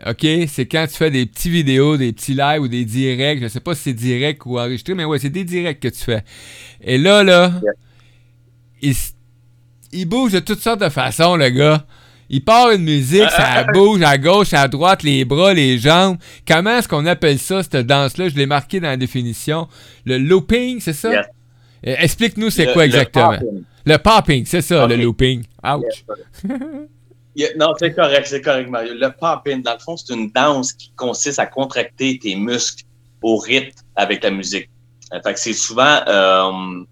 OK? C'est quand tu fais des petits vidéos, des petits lives ou des directs. Je sais pas si c'est direct ou enregistré, mais ouais, c'est des directs que tu fais. Et là, là, Yeah. il, bouge de toutes sortes de façons, le gars. Il part une musique, ça bouge à gauche, à droite, les bras, les jambes. Comment est-ce qu'on appelle ça, cette danse-là? Je l'ai marqué dans la définition. Le looping, c'est ça? Euh, Explique-nous c'est quoi le exactement. popping. Le popping, c'est ça, le looping. Ouch. Yeah, non, c'est correct, c'est correct, Mario. Le pop-in, dans le fond, c'est une danse qui consiste à contracter tes muscles au rythme avec la musique. Euh, fait que c'est souvent, euh,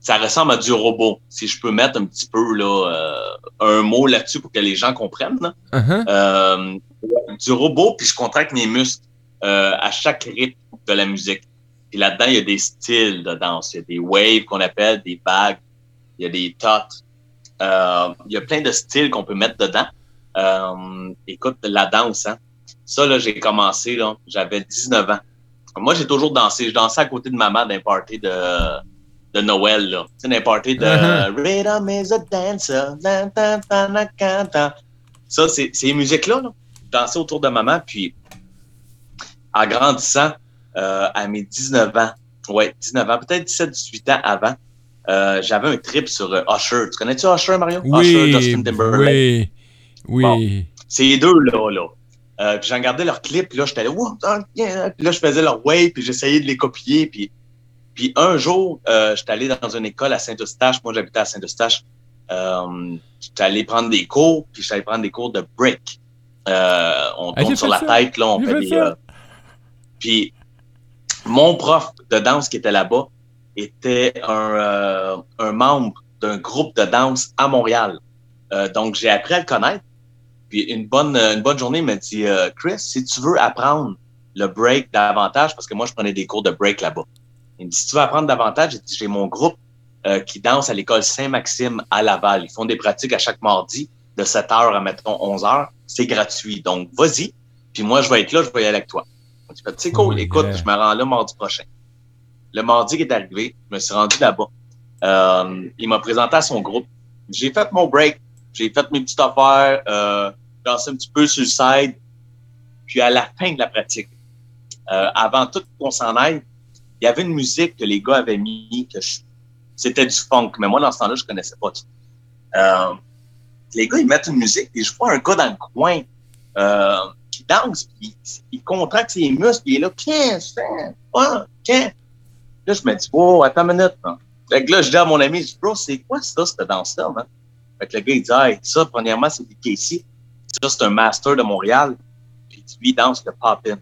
ça ressemble à du robot. Si je peux mettre un petit peu là, euh, un mot là-dessus pour que les gens comprennent. là. Uh-huh. Euh, du robot, puis je contracte mes muscles à chaque rythme de la musique. Puis là-dedans, il y a des styles de danse. Il y a des waves qu'on appelle, des bagues, il y a des tots. Euh, il y a plein de styles qu'on peut mettre dedans. Euh, écoute, la danse, hein. Ça, là, j'ai commencé, là, j'avais 19 ans. Moi, j'ai toujours dansé. Je dansais à côté de maman d'un party de, de Noël, là. Tu sais, d'un party de Uh-huh. Rhythm is a dancer. Dan, dan, dan, dan, dan, dan. Ça, c'est ces musiques-là, là. Je dansais autour de maman, puis en grandissant, euh, à mes 19 ans, ouais, 19 ans, peut-être 17, 18 ans avant, euh, j'avais un trip sur euh, Usher. Tu connais-tu Usher, Mario? Usher, Oui, Justin Timberlake. oui, oui. Bon. Ces deux-là, là. Euh, puis j'ai regardé leurs clips, puis là, j'étais là, Wow, ah, yeah. puis là, je faisais leur wave, puis j'essayais de les copier, puis, puis un jour, euh, j'étais allé dans une école à Saint-Eustache, moi, j'habitais à Saint-Eustache, euh, j'étais allé prendre des cours, puis j'étais allé prendre des cours de break. On Ah, tourne sur fait la ça. tête, là, on fait fait des... puis mon prof de danse qui était là-bas était un, euh, un membre d'un groupe de danse à Montréal. Euh, donc, j'ai appris à le connaître. Puis une bonne, une bonne journée, il m'a dit euh, Chris, si tu veux apprendre le break davantage, parce que moi, je prenais des cours de break là-bas. Il me dit si tu veux apprendre davantage, j'ai dit, j'ai mon groupe euh, qui danse à l'école Saint-Maxime à Laval. Ils font des pratiques à chaque mardi de 7h à, mettons, 11h. C'est gratuit. Donc, vas-y. Puis moi, je vais être là, je vais y aller avec toi. Fait, c'est cool, Oh, écoute, je me rends là mardi prochain. Le mardi qui est arrivé, je me suis rendu là-bas. Euh, il m'a présenté à son groupe. J'ai fait mon break. J'ai fait mes petites affaires, euh, dansé un petit peu sur le side. Puis à la fin de la pratique, euh, avant tout qu'on s'en aille, il y avait une musique que les gars avaient mis, que je- c'était du funk, mais moi, dans ce temps-là, je connaissais pas tout. Euh, les gars, ils mettent une musique et je vois un gars dans le coin euh, qui danse, puis il, contracte ses muscles, puis il est là, qu'est-ce que? Là, je me dis, oh, attends une minute. Hein. Fait que là, je dis à mon ami, je dis, bro, c'est quoi ça, cette danse-là, man? Fait que le gars, il dit, hey, ça, premièrement, c'est des Casey. Ça, c'est un master de Montréal. Puis lui, il danse le pop-in.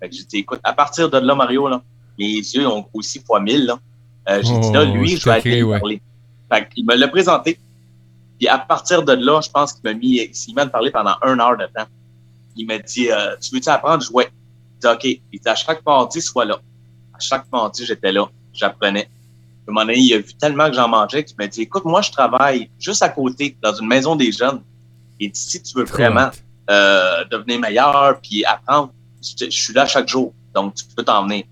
Fait que j'ai dit, écoute, à partir de là, Mario, là, mes yeux ont grossi fois mille, là. Euh, j'ai dit, là, Oh, lui, je vais aller ouais. parler. Fait qu'il me l'a présenté. Puis à partir de là, je pense qu'il m'a mis, il m'a parlé pendant une heure de temps. Il m'a dit, euh, tu veux-tu apprendre? Je dis, ouais. Il dit, OK. Il dit, à chaque mardi, sois là. À chaque mardi, j'étais là. J'apprenais. À un moment donné, il a vu tellement que j'en mangeais qu'il m'a dit, écoute, moi, je travaille juste à côté, dans une maison des jeunes. Dit, si tu veux vraiment euh, devenir meilleur puis apprendre, je, je suis là chaque jour. Donc, tu peux t'emmener.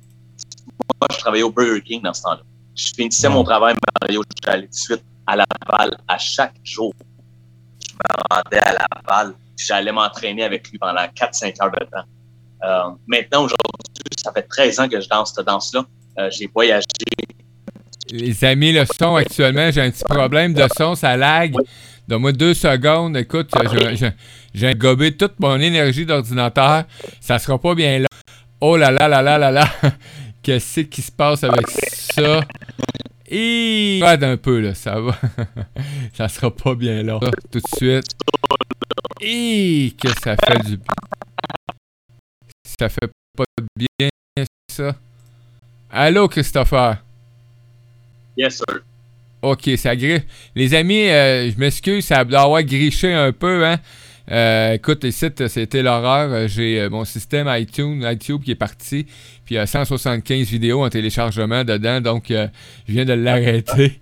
Moi, je travaillais au Burger King dans ce temps-là. Je finissais mon travail, Mario, j'allais tout de suite à Laval à chaque jour. Je me rendais à Laval. J'allais m'entraîner avec lui pendant 4-5 heures de temps. Euh, maintenant, aujourd'hui, ça fait 13 ans que je danse cette danse-là. Euh, j'ai voyagé. Les amis, le son actuellement, j'ai un petit problème de son, ça lag. Donne-moi deux secondes. Écoute, j'ai gobé toute mon énergie d'ordinateur. Ça sera pas bien là. Oh là là là là là là. Qu'est-ce qui se passe avec ça? Et un peu là, ça va. ça sera pas bien là. Tout de suite. Et que ça fait du Ça fait pas bien ça? Allô Christopher? Yes, sir. Ok, ça griffe. Les amis, euh, je m'excuse, ça doit avoir griché un peu, hein? Euh, écoute, les sites, c'était l'horreur. Euh, J'ai euh, mon système iTunes, iTunes qui est parti. Puis il y a 175 vidéos en téléchargement dedans, donc euh, je viens de l'arrêter.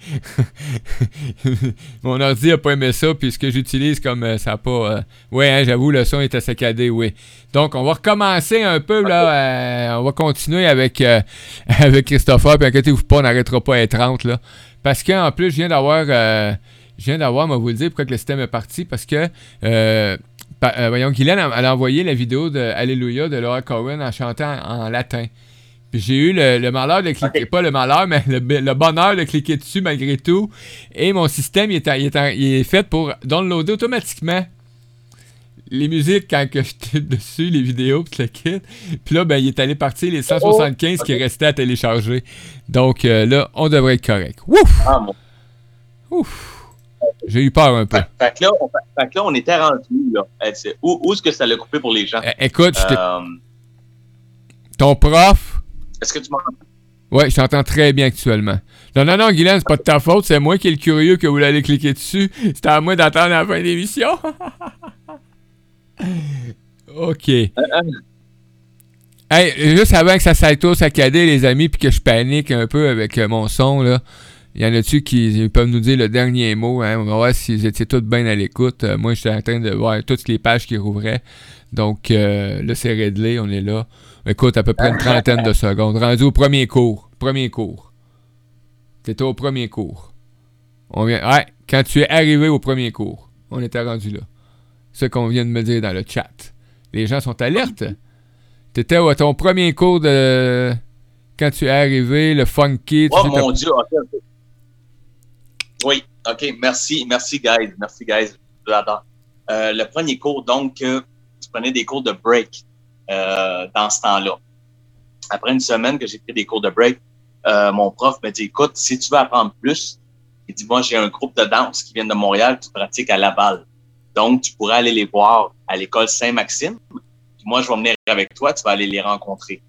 mon ordi a pas aimé ça, puis ce que j'utilise comme ça a pas. Ouais, hein, j'avoue, le son était saccadé, oui. Donc on va recommencer un peu là. on va continuer avec, avec Christopher, puis inquiétez-vous pas, on n'arrêtera pas à 30 là. Parce qu'en plus, je viens d'avoir. Je viens d'avoir, moi, vous le dire, pourquoi que le système est parti. Parce que euh, Pa- euh, voyons, Guylaine, elle a envoyé la vidéo de Alléluia de Laura Cohen en chantant en latin. Puis j'ai eu le, le malheur de cliquer, pas le malheur, mais le, le bonheur de cliquer dessus malgré tout. Et mon système, il est, en- il est, en- il est fait pour downloader automatiquement les musiques quand que je tape dessus, les vidéos, puis le kit. Puis là, ben, il est allé partir les 175 qui restaient à télécharger. Donc euh, là, on devrait être correct. Ouf! Ah, Ouf! J'ai eu peur un peu. Fait, fait que là, on, fait que là, on était rendu, là. Où, où est-ce que ça l'a coupé pour les gens? Eh, Écoute, Euh, ton prof, Est-ce que tu m'entends? Ouais, je t'entends très bien actuellement. Non, non, non, Guylaine, c'est pas de ta faute, c'est moi qui est le curieux que vous allez cliquer dessus. C'était à moi d'attendre la fin de l'émission. OK. Hey, juste avant que ça s'aille saccadé, les amis, puis que je panique un peu avec euh, mon son, là. Il y en a-tu qui peuvent nous dire le dernier mot, hein? On va voir si vous étiez tous bien à l'écoute. Euh, moi, j'étais en train de voir toutes les pages qui rouvraient. Donc, euh, là, c'est réglé, on est là. Écoute, à peu près une trentaine de secondes. Rendu au premier cours. Premier cours. T'étais au premier cours. On vient. Ouais, quand tu es arrivé au premier cours, on était rendu là. Ce qu'on vient de me dire dans le chat. Les gens sont alertes. T'étais à ton premier cours de. Quand tu es arrivé, le funky. tu Oh mon Dieu, ok, ok. Oui, ok, merci, merci, guys. Merci, guys. J'adore. Euh, le premier cours, donc, euh, je prenais des cours de break euh, dans ce temps-là. Après une semaine que j'ai pris des cours de break, euh, mon prof me dit Écoute, si tu veux apprendre plus, il dit Moi, j'ai un groupe de danse qui vient de Montréal qui pratique à Laval. Donc, tu pourrais aller les voir à l'école Saint-Maxime. Puis moi, je vais venir avec toi, tu vas aller les rencontrer.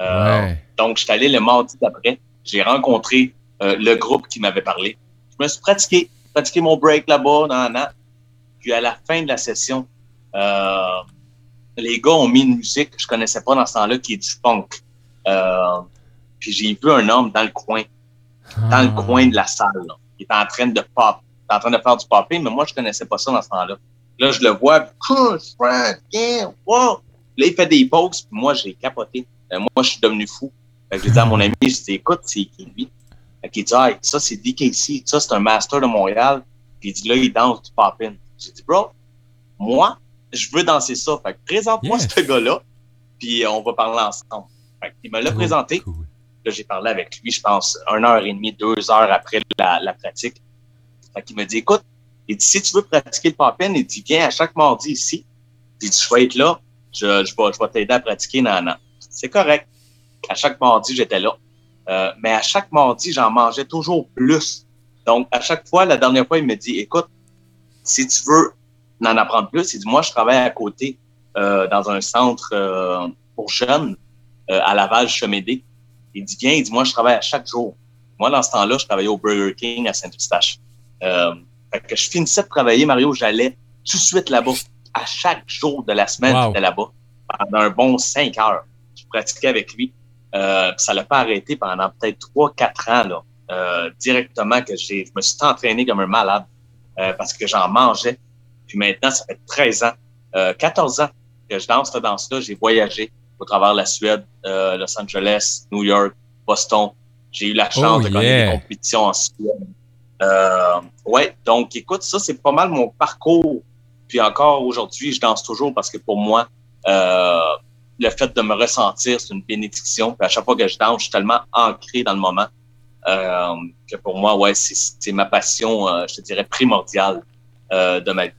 Euh, Ouais. donc, je suis allé le mardi d'après. J'ai rencontré euh, le groupe qui m'avait parlé. Je me suis pratiqué, pratiqué mon break là-bas, nan, nan. Puis à la fin de la session, euh, les gars ont mis une musique que je connaissais pas dans ce temps-là, qui est du funk. Euh, puis j'ai vu un homme dans le coin, dans Ah. le coin de la salle. Là. Il était en train de pop, en train de faire du popping, mais moi, je connaissais pas ça dans ce temps-là. Là, je le vois, Frank, yeah, wow. Là, il fait des pauses, puis moi, j'ai capoté. Euh, moi, je suis devenu fou. Fait que j'ai dit à mon ami, j'ai dit, écoute, c'est qui lui? Fait qu'il dit, ah, ça, c'est DKC. Ça, c'est un master de Montréal. Puis il dit, là, il danse du popping. J'ai dit, bro, moi, je veux danser ça. Fait que présente-moi Yes. ce gars-là, puis on va parler ensemble. Fait qu'il me l'a Trop présenté. cool. Là, j'ai parlé avec lui, je pense, une heure et demie, deux heures après la, la pratique. Fait qu'il me dit, écoute, il dit, si tu veux pratiquer le pop-in, il dit, viens à chaque mardi ici. Il dit, je vais être là, je, je vais, je vais t'aider à pratiquer, nan, nan. C'est correct. À chaque mardi, j'étais là. Euh, mais à chaque mardi, j'en mangeais toujours plus. Donc, à chaque fois, la dernière fois, il me dit, écoute, si tu veux en apprendre plus, il dit, moi, je travaille à côté euh, dans un centre euh, pour jeunes euh, à Laval-Chemédé. Il dit, viens, il dit, moi, je travaille à chaque jour. Moi, dans ce temps-là, je travaillais au Burger King à Saint-Eustache. Euh, que je finissais de travailler, Mario, j'allais tout de suite là-bas. À chaque jour de la semaine, Wow. j'étais là-bas. Pendant un bon cinq heures. Je pratiquais avec lui. Euh, ça l'a pas arrêté pendant peut-être trois, quatre ans, là. Euh, directement que j'ai, je me suis entraîné comme un malade. euh, parce que j'en mangeais. Puis maintenant, ça fait 13 ans, euh, 14 ans que je danse cette danse-là. J'ai voyagé au travers la Suède, euh, Los Angeles, New York, Boston. J'ai eu la chance Oh, de gagner yeah. des compétitions en Suède. Euh, ouais, donc écoute, ça, c'est pas mal mon parcours. Puis encore aujourd'hui, je danse toujours parce que pour moi, euh, le fait de me ressentir, c'est une bénédiction. Puis à chaque fois que je danse, je suis tellement ancré dans le moment euh, que pour moi, ouais, c'est ma passion, euh, je te dirais, primordiale euh, de ma vie.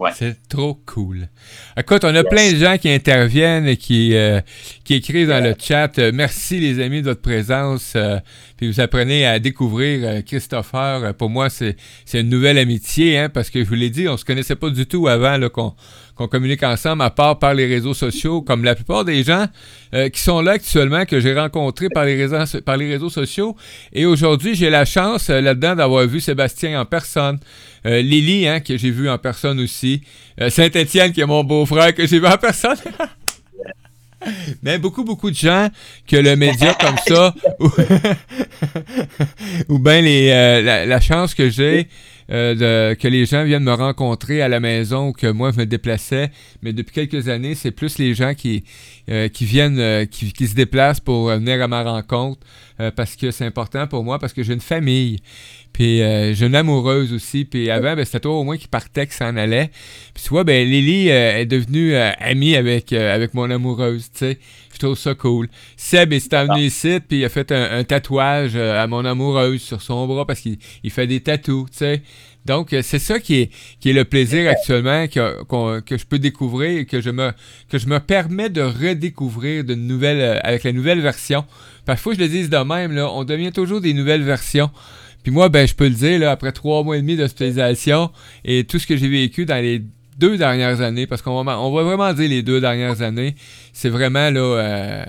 Ouais. C'est trop cool. Écoute, on a plein de gens qui interviennent et qui, euh, qui écrivent dans le chat. Merci les amis de votre présence. Euh, puis vous apprenez à découvrir Christopher. Pour moi, c'est une nouvelle amitié, hein, parce que je vous l'ai dit, on se connaissait pas du tout avant qu'on qu'on communique ensemble, à part par les réseaux sociaux, comme la plupart des gens euh, qui sont là actuellement, que j'ai rencontrés par les réseaux, par les réseaux sociaux. Et aujourd'hui, j'ai la chance euh, là-dedans d'avoir vu Sébastien en personne. Euh, Lily, hein, que j'ai vu en personne aussi. Saint-Étienne, qui est mon beau-frère, que j'ai vu en personne. Mais beaucoup, beaucoup de gens que le média comme ça, ou, bien la chance que j'ai euh, de- que les gens viennent me rencontrer à la maison ou que moi je me déplaçais. Mais depuis quelques années, c'est plus les gens qui, euh, qui viennent, euh, qui, qui se déplacent pour venir à ma rencontre parce que c'est important pour moi, parce que j'ai une famille. Puis euh, j'ai une amoureuse aussi. Puis avant, ben, c'était toi au moins qui partait, qui s'en allait. Puis tu vois, ben Lily euh, est devenue euh, amie avec, avec mon amoureuse, tu sais. Je trouve ça cool. Seb est venu ici, puis il a fait un, un tatouage euh, à mon amoureuse sur son bras parce qu'il il fait des tatous, tu sais. Donc, euh, c'est ça qui est, qui est le plaisir actuellement que, je peux découvrir et que je me, que je me permets de redécouvrir de nouvelles, euh, avec la nouvelle version. Parfois, je le dise de même, là, on devient toujours des nouvelles versions. Puis moi, ben, je peux le dire, là, après trois mois et demi d'hospitalisation et tout ce que j'ai vécu dans les deux dernières années, parce qu'on va, on va vraiment dire les deux dernières années, c'est vraiment là euh,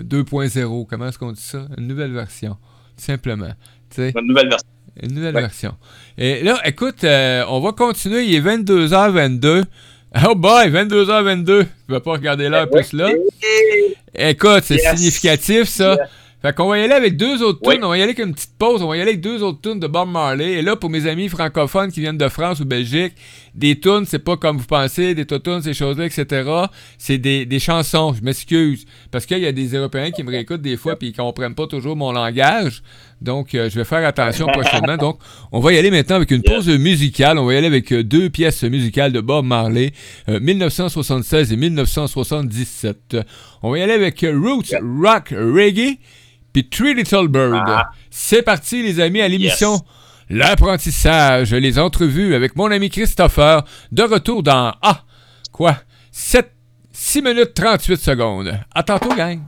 2.0. Comment est-ce qu'on dit ça? Une nouvelle version, tout simplement. Une nouvelle version. une nouvelle Ouais. version. Et là, écoute, euh, on va continuer. Il est 22h22. Oh boy, 22h22. Je vais pas regarder l'heure plus là. Écoute, c'est Yes. significatif ça. Yes. Fait qu'on va y aller avec deux autres Oui. tunes. On va y aller avec une petite pause. On va y aller avec deux autres tunes de Bob Marley. Et là, pour mes amis francophones qui viennent de France ou Belgique, des tunes, c'est pas comme vous pensez, des tunes, ces choses-là, etc. C'est des, des chansons. Je m'excuse. Parce qu'il y a des Européens qui me réécoutent des fois et qui comprennent pas toujours mon langage. Donc, euh, je vais faire attention prochainement. Donc, on va y aller maintenant avec une pause musicale. On va y aller avec euh, deux pièces musicales de Bob Marley, euh, 1976 et 1977. On va y aller avec euh, Roots Rock Reggae puis Three Little Bird. Ah. C'est parti, les amis, à l'émission Yes. L'apprentissage, les entrevues avec mon ami Christopher, de retour dans Ah, quoi, 7, 6 minutes 38 secondes. À tantôt, gang.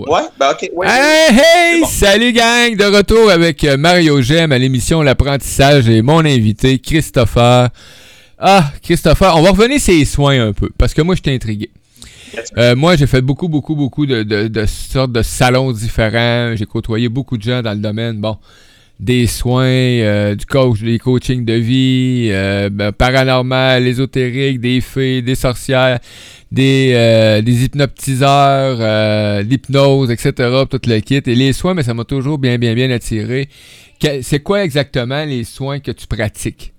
Bon, ouais. ouais, ben OK. Ouais, Hey, hey! Bon. Salut gang! De retour avec euh, Mario Gem à l'émission L'apprentissage et mon invité, Christopher. Ah, Christopher, on va revenir sur les soins un peu, parce que moi, je suis intrigué. Euh, moi, j'ai fait beaucoup, beaucoup, beaucoup de, de, de sortes de salons différents. J'ai côtoyé beaucoup de gens dans le domaine. Bon, des soins, euh, du coach, des coachings de vie, euh, ben, paranormal, ésotérique, des fées, des sorcières, des, euh, des hypnotiseurs, euh, l'hypnose, etc. Tout le kit. Et les soins, mais ça m'a toujours bien, bien, bien attiré. C'est quoi exactement les soins que tu pratiques?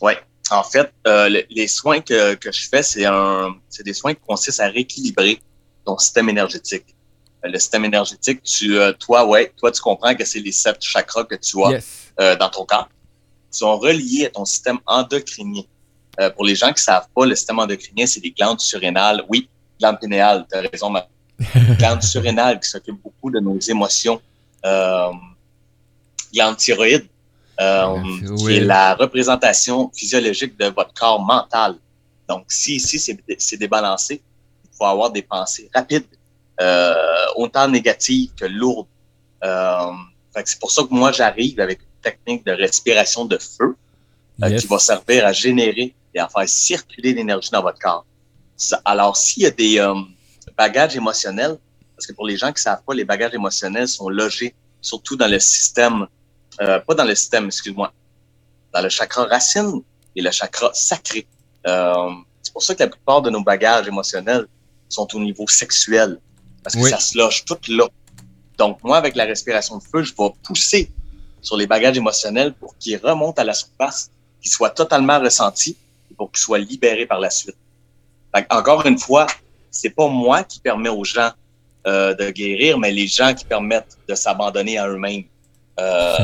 Ouais. En fait, euh, le- les soins que, que je fais, c'est un, c'est des soins qui consistent à rééquilibrer ton système énergétique. Euh, Le système énergétique, tu, toi, ouais, toi, tu comprends que c'est les sept chakras que tu as Yes. dans ton corps. Ils sont reliés à ton système endocrinien. Euh, pour les gens qui savent pas, le système endocrinien, c'est les glandes surrénales. Oui, glande pinéale, tu as raison, ma glande surrénale qui s'occupe beaucoup de nos émotions. Euh, glande thyroïde, euh, Glande qui est la représentation physiologique de votre corps mental. Donc, si ici c'est c'est débalancé, il faut avoir des pensées rapides, euh, autant négatives que lourdes. Euh, fait que c'est pour ça que moi, j'arrive avec une technique de respiration de feu Yes. qui va servir à générer et à faire circuler l'énergie dans votre corps. Ça- alors, s'il y a des euh, bagages émotionnels, parce que pour les gens qui savent pas, les bagages émotionnels sont logés surtout dans le système, euh, pas dans le système, excuse-moi, dans le chakra racine et le chakra sacré. Euh, c'est pour ça que la plupart de nos bagages émotionnels sont au niveau sexuel, parce que Oui. ça se loge tout là. Donc, moi, avec la respiration de feu, je vais pousser sur les bagages émotionnels pour qu'ils remontent à la surface, qu'ils soient totalement ressentis pour qu'ils soient libérés par la suite. Encore une fois, c'est pas moi qui permet aux gens euh, de guérir, mais les gens qui permettent de s'abandonner à eux-mêmes euh,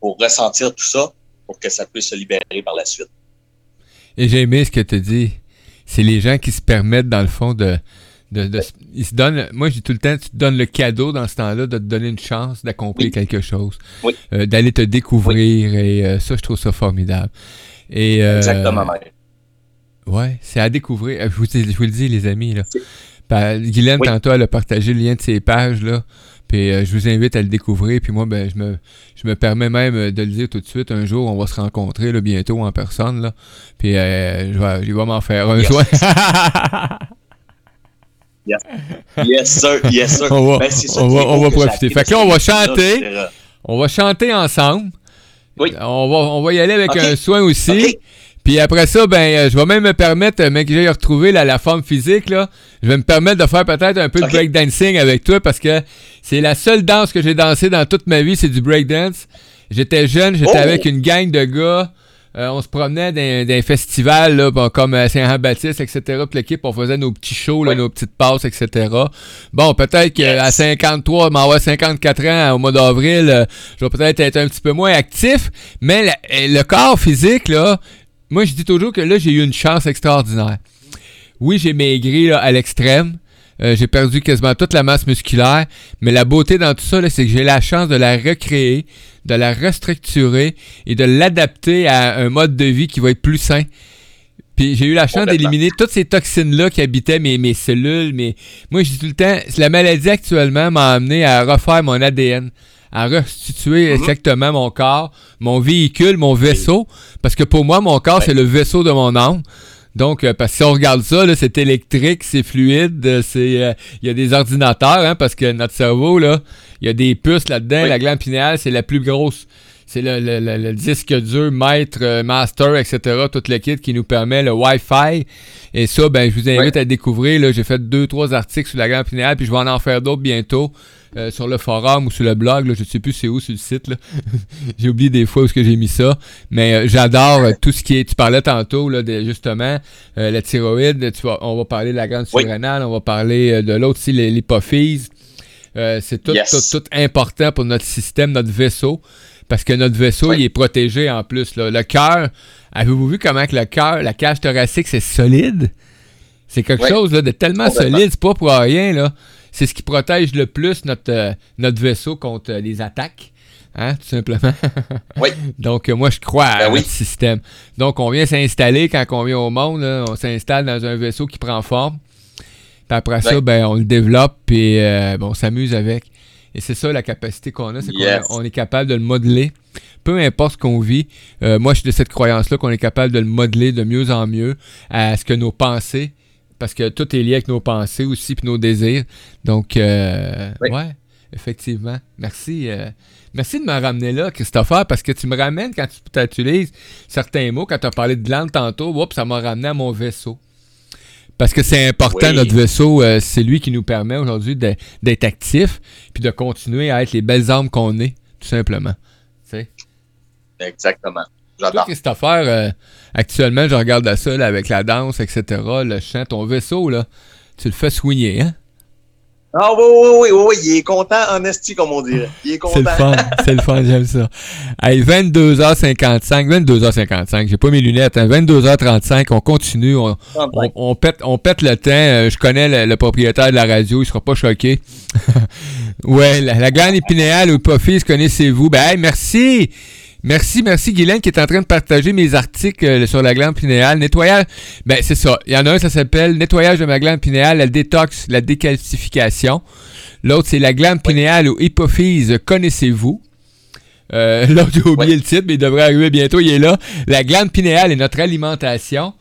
pour ressentir tout ça, pour que ça puisse se libérer par la suite. Et j'ai aimé ce que tu dis. C'est les gens qui se permettent, dans le fond, de. de, se donnent, moi, je dis tout le temps, tu te donnes le cadeau dans ce temps-là de te donner une chance d'accomplir Oui. quelque chose. Oui. Euh, D'aller te découvrir. Et euh, ça, je trouve ça formidable. Et, euh, Exactement. Ouais, c'est à découvrir. Euh, Je vous, dis- je vous le dis, les amis. Là. Pa- Guylaine, Oui. tantôt, elle a partagé le lien de ses pages. Là. Puis euh, je vous invite à le découvrir. Puis moi, ben, je me, je me permets même euh, de le dire tout de suite. Un jour, on va se rencontrer là, bientôt en personne. Là. Puis euh, je vais, je vais m'en faire un Yes. Yes, sir, yes, sir. On va- Ben, on va- on profiter. Fait que là, on va chanter. on va chanter ensemble. Oui. On va, on va y aller avec un soin aussi. Puis après ça, ben, euh, je vais même me permettre, euh, que j'ai retrouvé la, la forme physique, là, je vais me permettre de faire peut-être un peu de breakdancing avec toi parce que c'est la seule danse que j'ai dansée dans toute ma vie, c'est du breakdance. J'étais jeune, j'étais Oh! avec une gang de gars. euh, on se promenait dans, dans un festival là, bon, comme Saint-Jean-Baptiste, etc. Puis l'équipe, on faisait nos petits shows, là, Oui. nos petites passes, etc. Bon, peut-être qu'à Yes. 53, m'en 54 ans au mois d'avril, euh, je vais peut-être être un petit peu moins actif, mais la- le corps physique, là, moi je dis toujours que là, j'ai eu une chance extraordinaire. Oui, j'ai maigri là, à l'extrême. Euh, j'ai perdu quasiment toute la masse musculaire. Mais la beauté dans tout ça, c'est que j'ai la chance de la recréer, de la restructurer et de l'adapter à un mode de vie qui va être plus sain. Puis j'ai eu la chance d'éliminer toutes ces toxines-là qui habitaient mes, mes cellules. Moi, je dis tout le temps, la maladie actuellement m'a amené à refaire mon ADN, à restituer Mhm. exactement mon corps, mon véhicule, mon vaisseau. Parce que pour moi, mon corps, Ouais. c'est le vaisseau de mon âme. Donc, euh, parce que si on regarde ça, c'est électrique, c'est fluide, euh, c'est, euh, il y a des ordinateurs, hein, parce que notre cerveau, là, il y a des puces là-dedans. Oui. La glande pinéale, c'est la plus grosse. C'est le, le- le- le disque dur, maître, euh, master, etc. Tout le kit qui nous permet le Wi-Fi. Et ça, ben, je vous invite à découvrir. Là, j'ai fait deux, trois articles sur la glande pinéale, puis je vais en en faire d'autres bientôt euh, sur le forum ou sur le blog. Là, je sais plus c'est où sur le site. J'ai oublié des fois où est-ce que j'ai mis ça. Mais euh, j'adore euh, tout ce qui est. Tu parlais tantôt là, de, justement la thyroïde. Tu vas- on va parler de la glande Oui. surrénale. On va parler de l'autre aussi, l'hy- l'hypophyse. C'est tout, Yes. tout, tout important pour notre système, notre vaisseau. Parce que notre vaisseau, Oui. il est protégé en plus. là. Le cœur, avez-vous vu comment que le cœur, la cage thoracique, c'est solide? C'est quelque Oui. chose là, de tellement solide, c'est pas pour rien. là. C'est ce qui protège le plus notre, euh, notre vaisseau contre euh, les attaques. Hein, tout simplement. Oui. Donc, euh, moi, je crois à Ben oui. notre système. Donc, on vient s'installer quand on vient au monde. là, on s'installe dans un vaisseau qui prend forme. Puis après ça, ben, on le développe et euh, bon, on s'amuse avec. Et c'est ça la capacité qu'on a, c'est qu'on Yes. est capable de le modeler. Peu importe ce qu'on vit, euh, moi je suis de cette croyance-là qu'on est capable de le modeler de mieux en mieux à ce que nos pensées, parce que tout est lié avec nos pensées aussi puis nos désirs. Donc, euh, Oui. ouais, effectivement. Merci. euh, merci de me ramener là, Christopher, parce que tu me ramènes quand tu utilises certains mots. Quand tu as parlé de glande tantôt, ça m'a ramené à mon vaisseau. Parce que c'est important, Oui. notre vaisseau, euh, c'est lui qui nous permet aujourd'hui d'être actif puis de continuer à être les belles armes qu'on est, tout simplement. Tu sais? Exactement. J'adore. Christopher, euh, actuellement, je regarde ça là, avec la danse, etc., le chant, ton vaisseau, là, tu le fais soigner, hein? Ah oui, oui, oui, oui, oui, il est content en esti, comme on dirait. Il est C'est le content. fun, c'est le fun, j'aime ça. Hey, 22h55, 22h55, j'ai pas mes lunettes, hein, 22h35, on continue, on, on, on pète, on pète le temps. euh, je connais le, le propriétaire de la radio, il sera pas choqué. ouais, la, la glande épinéale ou hypophyse, connaissez-vous? Ben, hey, merci! Merci, merci Guylaine qui est en train de partager mes articles euh, sur la glande pinéale. Nettoyage, ben c'est ça. Il y en a un, ça s'appelle Nettoyage de ma glande pinéale, la détox, la décalcification. L'autre, c'est la glande pinéale ou hypophyse, connaissez-vous? Euh, L'autre, j'ai oublié Ouais. le titre, mais il devrait arriver bientôt, il est là. La glande pinéale et notre alimentation.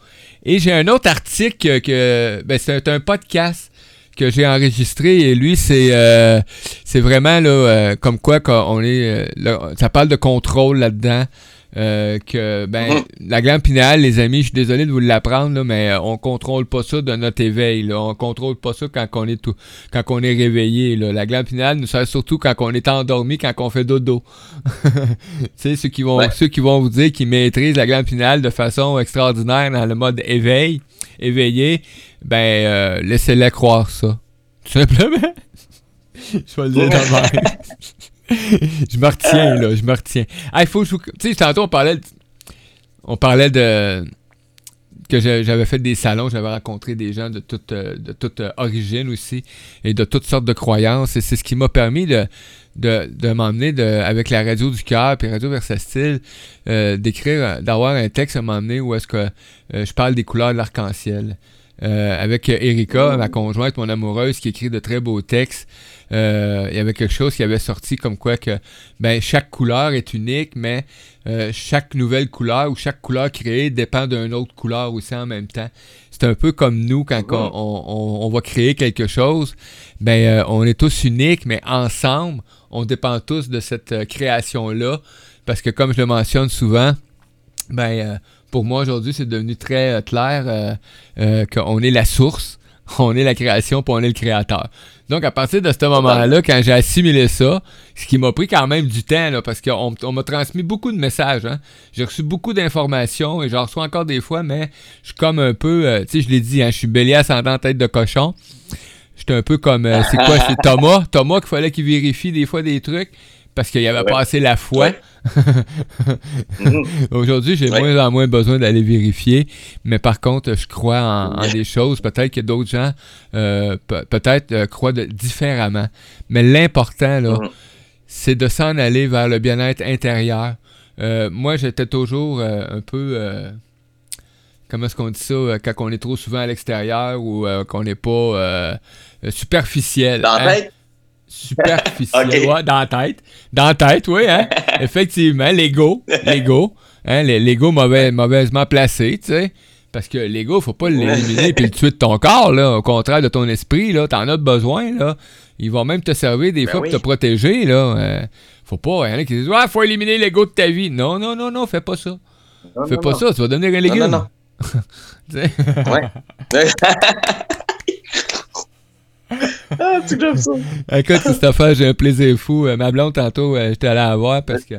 Et j'ai un autre article que, ben, c'est un podcast que j'ai enregistré et lui c'est euh, c'est vraiment là euh, comme quoi qu'on est euh, là, ça parle de contrôle là-dedans euh, que ben Mhm. la glande pinéale les amis je suis désolé de vous l'apprendre mais on contrôle pas ça de notre éveil là. on contrôle pas ça quand on est tout quand on est réveillé là. la glande pinéale nous sert surtout quand on est endormi quand on fait dodo tu sais ceux qui vont Ouais. ceux qui vont vous dire qu'ils maîtrisent la glande pinéale de façon extraordinaire dans le mode éveil éveillé ben euh, laissez-les croire ça. Tout simplement. Je vais le dire je me retiens là je me retiens. Ah il faut que je vous- tu sais tantôt on parlait de- on parlait de que j'avais fait des salons, j'avais rencontré des gens de toute, euh, de toute euh, origine aussi et de toutes sortes de croyances. Et c'est ce qui m'a permis de, de, de m'emmener avec la radio du cœur puis Radio Versatile, euh, d'écrire, d'avoir un texte à m'emmener où est-ce que euh, je parle des couleurs de l'arc-en-ciel. Euh, avec Erika, ma conjointe, mon amoureuse, qui écrit de très beaux textes. Euh, il y avait quelque chose qui avait sorti comme quoi que ben, chaque couleur est unique, mais euh, chaque nouvelle couleur ou chaque couleur créée dépend d'une autre couleur aussi en même temps. C'est un peu comme nous quand on, on- on va créer quelque chose. Ben, on est tous uniques, mais ensemble, on dépend tous de cette création-là. Parce que comme je le mentionne souvent, ben, pour moi aujourd'hui, c'est devenu très euh, clair euh, euh, qu'on est la source, on est la création, puis on est le créateur. Donc, à partir de ce moment-là, quand j'ai assimilé ça, ce qui m'a pris quand même du temps, là, parce qu'on on m'a transmis beaucoup de messages. hein. J'ai reçu beaucoup d'informations et j'en reçois encore des fois, mais je suis comme un peu, tu sais, je l'ai dit, hein, je suis bélier ascendant tête de cochon. J'étais un peu comme, c'est quoi, c'est Thomas? Thomas qu'il fallait qu'il vérifie des fois des trucs parce qu'il avait Ouais. pas assez la foi. Ouais. Aujourd'hui, j'ai Ouais. moins en moins besoin d'aller vérifier, mais par contre, je crois en, en des choses. Peut-être que d'autres gens, euh, pe- peut-être euh, croient de- différemment. Mais l'important, là, Mhm. c'est de s'en aller vers le bien-être intérieur. Euh, moi, j'étais toujours un peu. comment est-ce qu'on dit ça euh, quand on est trop souvent à l'extérieur ou euh, qu'on n'est pas euh, superficiel. Dans hein? la tête? Superficiel. Ouais, dans la tête. Dans la tête, oui, hein? Effectivement, l'ego. L'ego. Hein? le- L'ego mauvais- mauvaisement placé, tu sais. Parce que l'ego, faut pas l'éliminer puis le tuer de ton corps, là. Au contraire de ton esprit, là. T'en as besoin, là. Il va même te servir des Ben fois oui. pour te protéger, là. Euh, faut pas, il y en a qui disent, ouais, faut éliminer l'ego de ta vie. Non, non, non, non, fais pas ça. Non, Fais non, pas non. ça, tu vas devenir un légume. non, non. Ouais. Ah, tu j'aime ça. Écoute, Christopher, j'ai un plaisir fou. Euh, ma blonde, tantôt, euh, j'étais allé la voir parce que,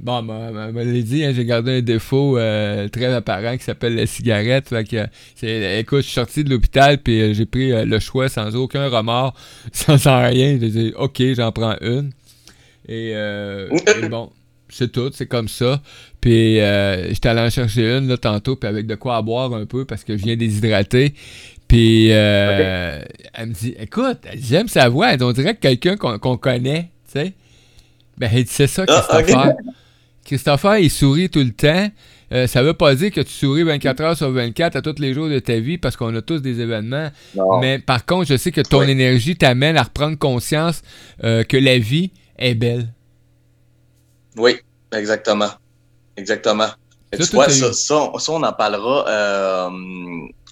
bon, ma- dit, hein, j'ai gardé un défaut euh, très apparent qui s'appelle la cigarette. Fait que, c'est- écoute, je suis sorti de l'hôpital puis euh, j'ai pris le choix sans aucun remords, sans, sans rien. J'ai dit, OK, j'en prends une. Et, et bon, c'est tout, c'est comme ça. Puis euh, j'étais allé en chercher une là, tantôt, puis avec de quoi à boire un peu parce que je viens déshydrater. Puis euh, elle me dit Écoute, j'aime sa voix, on dirait que quelqu'un qu'on connaît, tu sais. Ben, elle dit C'est ça, Ah, Christopher. Christopher, il sourit tout le temps. Euh, ça veut pas dire que tu souris 24 heures sur 24 à tous les jours de ta vie parce qu'on a tous des événements. Non. Mais par contre, je sais que ton énergie t'amène à reprendre conscience euh, que la vie est belle. Oui, exactement. Exactement. Et Ça, tu vois, ça, ça, ça, on en parlera. euh,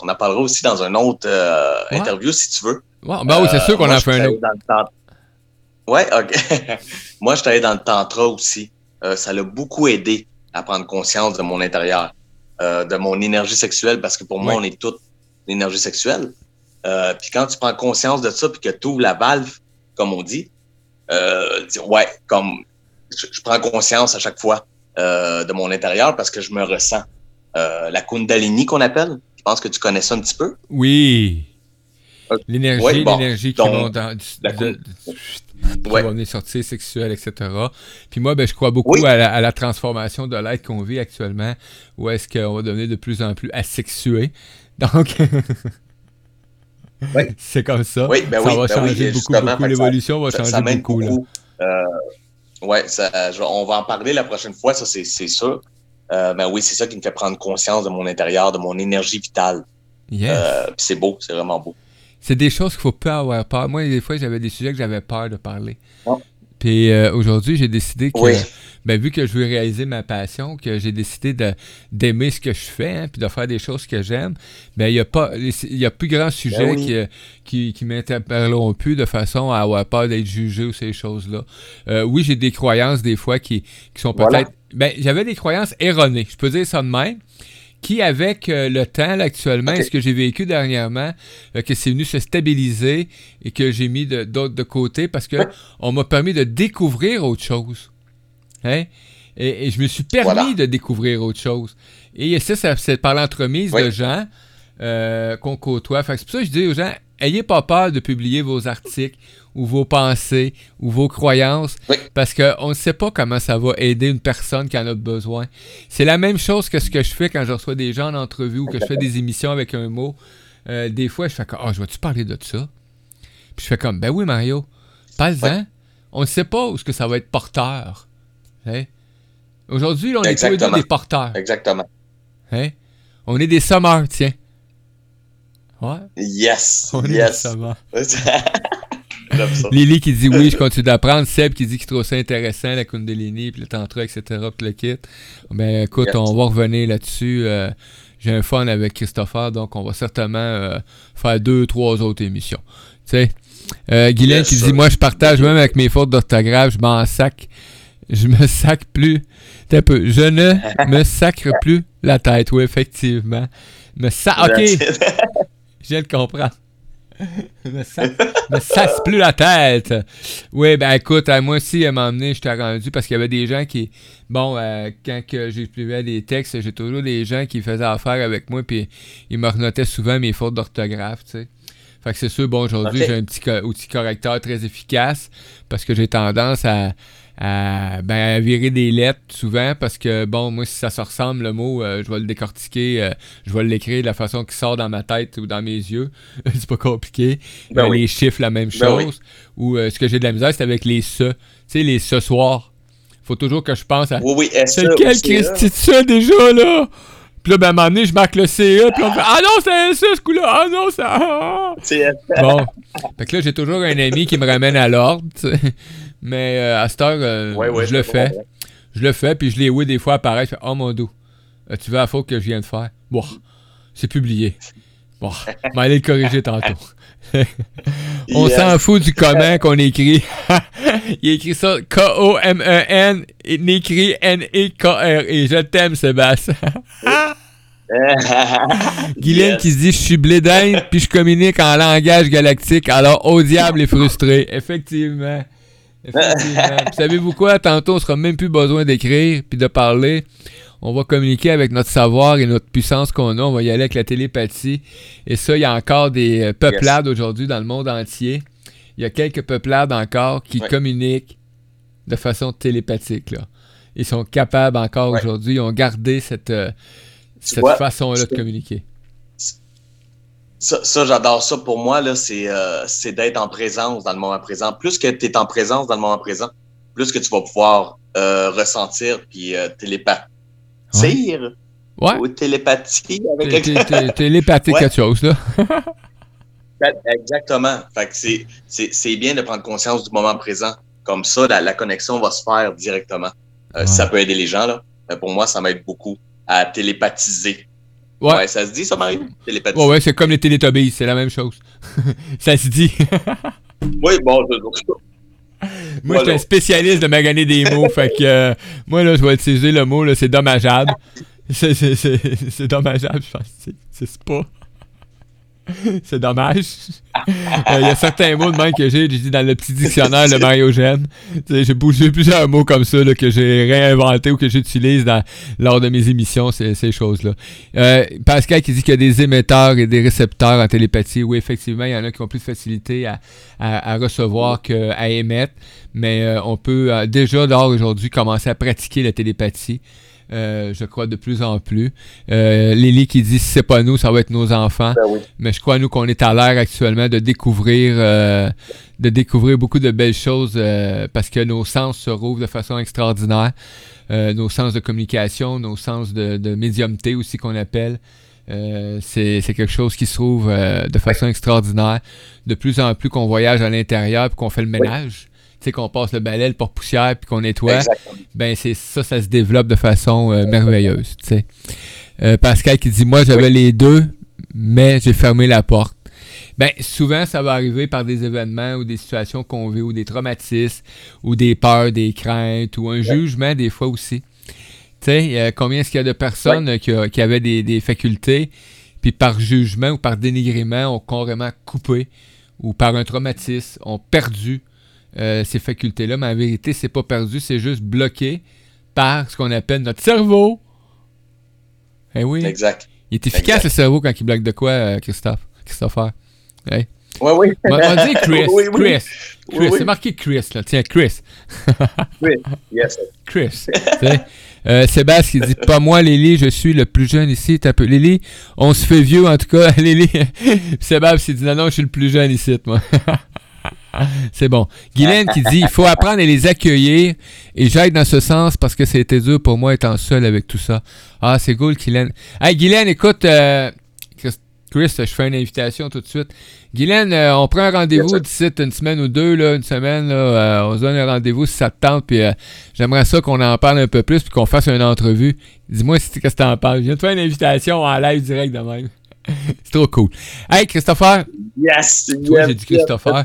on en parlera aussi dans un autre euh, Ouais. interview si tu veux. Ouais, ben oui, c'est Euh, sûr qu'on en fait un autre. tant- Ouais, ok. moi, je suis allé dans le tantra aussi. Euh, ça l'a beaucoup aidé à prendre conscience de mon intérieur, euh, de mon énergie sexuelle, parce que pour moi, on est toute l'énergie sexuelle. Euh, puis quand tu prends conscience de ça, puis que tu ouvres la valve, comme on dit, euh, ouais, comme je, je prends conscience à chaque fois euh, de mon intérieur parce que je me ressens. Euh, la Kundalini qu'on appelle, je pense que tu connais ça un petit peu. Oui. L'énergie, ouais, bon, l'énergie qui dans, la de- de- qui Ouais. va venir sortir sexuelle, etc. Puis moi, ben, je crois beaucoup Oui. à, la, à la transformation de l'être qu'on vit actuellement, où est-ce qu'on va devenir de plus en plus asexué. Donc, c'est comme ça. Oui, ben ça oui, va ben beaucoup, beaucoup. ça- L'évolution va changer beaucoup. là. beaucoup. Euh, je- on va en parler la prochaine fois, ça c'est sûr. Euh, mais oui, c'est ça qui me fait prendre conscience de mon intérieur, de mon énergie vitale. Yes. Euh, c'est beau, c'est vraiment beau. C'est des choses qu'il faut pas avoir peur. Moi, des fois, j'avais des sujets que j'avais peur de parler. Puis euh, aujourd'hui, j'ai décidé que, Oui. ben, vu que je veux réaliser ma passion, que j'ai décidé d'aimer ce que je fais, hein, puis de faire des choses que j'aime, ben, il n'y a, pas- il y a plus grand sujet Ben oui. qui, qui, qui plus de façon à avoir peur d'être jugé ou ces choses-là. Euh, oui, j'ai des croyances des fois qui, qui sont peut-être... Voilà. Ben, j'avais des croyances erronées, je peux dire ça de même, qui, avec euh, le temps, là, actuellement, et ce que j'ai vécu dernièrement, euh, que c'est venu se stabiliser et que j'ai mis d'autres de, côté parce que Ouais. on m'a permis de découvrir autre chose. Hein? Et, et je me suis permis Voilà. de découvrir autre chose. Et ça, ça c'est par l'entremise Oui. de gens euh, qu'on côtoie. C'est pour ça que je dis aux gens, ayez pas peur de publier vos articles ou vos pensées ou vos croyances Oui. parce qu'on ne sait pas comment ça va aider une personne qui en a besoin. C'est la même chose que ce que je fais quand je reçois des gens en entrevue ou que je fais des émissions avec un mot. Euh, des fois, je fais comme, ah, je vais-tu parler de ça? Puis je fais comme, ben oui, Mario, parle-en. On ne sait pas où ce que ça va être porteur. Hein? Aujourd'hui, on est tous les deux Exactement. des porteurs. Exactement. Hein? On est des sommeurs, tiens. Ouais. Yes. On est yes. décevant. J'aime ça. Lily qui dit oui, je continue d'apprendre. Seb qui dit qu'il trouve ça intéressant, la Kundalini, puis le Tantra, etc., puis le kit. Ben écoute, Yes. on va revenir là-dessus. Euh, J'ai un fun avec Christopher, donc on va certainement euh, faire deux, trois autres émissions. Tu sais. Euh, Guylaine Yes, qui dit Moi, je partage même avec mes fautes d'orthographe, je m'en sac. Je me sacre plus. Un peu. Je ne me sacre plus la tête, oui, effectivement. Me sa ok, je viens de comprendre. me, sa- me sasse plus la tête. Oui, ben écoute, moi aussi, à un moment donné, je t'ai rendu parce qu'il y avait des gens qui. Bon, euh, quand que j'écrivais des textes, j'ai toujours des gens qui faisaient affaire avec moi, puis ils me renotaient souvent mes fautes d'orthographe, tu sais. Fait que c'est sûr, bon, aujourd'hui, j'ai un petit co- outil correcteur très efficace parce que j'ai tendance à, à, ben, à virer des lettres souvent parce que, bon, moi, si ça se ressemble, le mot, euh, je vais le décortiquer, euh, je vais l'écrire de la façon qui sort dans ma tête ou dans mes yeux. c'est pas compliqué. Ben Euh, oui. Les chiffres, la même Ben oui. chose. Ou euh, ce que j'ai de la misère, c'est avec les ce. Tu sais, les ce soir. Faut toujours que je pense à. Oui, oui, C'est quel Christy de ça déjà, là? Puis là, ben, à un moment donné, je marque le CE, puis on fait Ah non, c'est un ça, ce coup-là! Ah non, ça. ah! Bon. Fait que là, j'ai toujours un ami qui me ramène à l'ordre, tu sais. Mais euh, à cette heure, euh, Ouais, ouais, je le fais. Je le fais, puis je les vois des fois apparaître. Je fais Oh mon dos, tu veux la faute que je viens de faire? Bon, c'est publié. Bon, je vais aller le corriger tantôt. On Yes. s'en fout du comment qu'on écrit. Il écrit ça K-O-M-E-N, il écrit N-E-K-R. Et je t'aime, Sébastien. Guylaine Yes. qui se dit Je suis blé d'Inde, puis je communique en langage galactique, alors au diable est frustré. Effectivement. Savez-vous quoi? Tantôt, on sera même plus besoin d'écrire puis de parler. On va communiquer avec notre savoir et notre puissance qu'on a. On va y aller avec la télépathie. Et ça, il y a encore des euh, peuplades aujourd'hui dans le monde entier. Il y a quelques peuplades encore qui communiquent de façon télépathique. Là. Ils sont capables encore aujourd'hui. Ils ont gardé cette, euh, cette façon-là de communiquer. Ça, ça, j'adore ça. Pour moi, là, c'est euh, c'est d'être en présence dans le moment présent. Plus que tu es en présence dans le moment présent, plus que tu vas pouvoir euh, ressentir puis euh, télépathier Ouais. ou télépathie avec Ouais. quelque chose, là. Exactement. Fait que c'est- c'est c'est bien de prendre conscience du moment présent. Comme ça, la, la connexion va se faire directement. Euh, Ouais. Ça peut aider les gens, là. Mais pour moi, ça m'aide beaucoup à télépathiser. Ouais. Ouais, ça se dit, ça, Marie? Télépathiser. Ouais, ouais, c'est comme les Télétobies, c'est la même chose. ça se dit. Oui, bon, je- moi, je suis un spécialiste de maganer des mots, fait que euh, moi, là, je vais utiliser le mot, là, c'est dommageable. C'est, dommageable, je pense. C'est pas. C'est dommage. Euh, Il y a certains mots de même que j'ai, j'ai dit dans le petit dictionnaire de Mario Gène. Tu sais, J'ai bougé plusieurs mots comme ça là, que j'ai réinventés ou que j'utilise lors de mes émissions, ces, choses-là. Euh, Pascal qui dit qu'il y a des émetteurs et des récepteurs en télépathie. Oui, effectivement, il y en a qui ont plus de facilité à, à- recevoir qu'à émettre, mais euh, on peut déjà, lors aujourd'hui, commencer à pratiquer la télépathie. Euh, je crois de plus en plus. Euh, Lily qui dit si c'est pas nous, ça va être nos enfants. Ben oui. Mais je crois, nous, qu'on est à l'ère actuellement de découvrir, euh, de découvrir beaucoup de belles choses parce que nos sens se rouvrent de façon extraordinaire. Nos sens de communication, nos sens de, de médiumté aussi qu'on appelle. Euh, c'est quelque chose qui se trouve euh, de façon extraordinaire. De plus en plus qu'on voyage à l'intérieur puis qu'on fait le ménage. Qu'on passe le balai, le porte-poussière puis qu'on nettoie Exactement. ben c'est ça, ça se développe de façon euh, merveilleuse. tu sais. Euh, Pascal qui dit Moi, j'avais les deux, mais j'ai fermé la porte. Ben, souvent, ça va arriver par des événements ou des situations qu'on vit, ou des traumatismes, ou des peurs, des craintes, ou un jugement, des fois aussi. Tu sais, euh, combien est-ce qu'il y a de personnes qui, a- qui avaient des, des facultés, puis par jugement ou par dénigrement, ont carrément coupé, ou par un traumatisme, ont perdu euh, ces facultés-là, mais en vérité, c'est pas perdu, c'est juste bloqué par ce qu'on appelle notre cerveau. Eh oui. Exact. Il est efficace Exact. le cerveau quand il bloque de quoi, euh, Christophe? Christopher? Hey. Oui, oui. On on dire Chris. Oui, oui. Chris. Chris. oui. C'est marqué Chris, là. Tiens, Chris. Oui. Yes. Chris. Euh, Sébastien qui dit Pas moi, Lily, je suis le plus jeune ici. Peu. Lily, on se fait vieux en tout cas. Lily. Sébastien qui dit Non, non, je suis le plus jeune ici, moi. C'est bon. Guylaine qui dit Il faut apprendre à les accueillir et j'aide dans ce sens parce que c'était dur pour moi étant seul avec tout ça. Ah, c'est cool, Guylaine. Hey, Guylaine, écoute, euh, Chris, je fais une invitation tout de suite. Guylaine, euh, on prend un rendez-vous d'ici une semaine ou deux, là, une semaine. Là, euh, on se donne un rendez-vous si ça te tente. Puis j'aimerais ça qu'on en parle un peu plus puis qu'on fasse une entrevue. Dis-moi si qu'est-ce que t'en penses? Je viens de faire une invitation en live direct de même. C'est trop cool. Hey, Christopher, Yes! Toi, yes, j'ai dit. Christopher.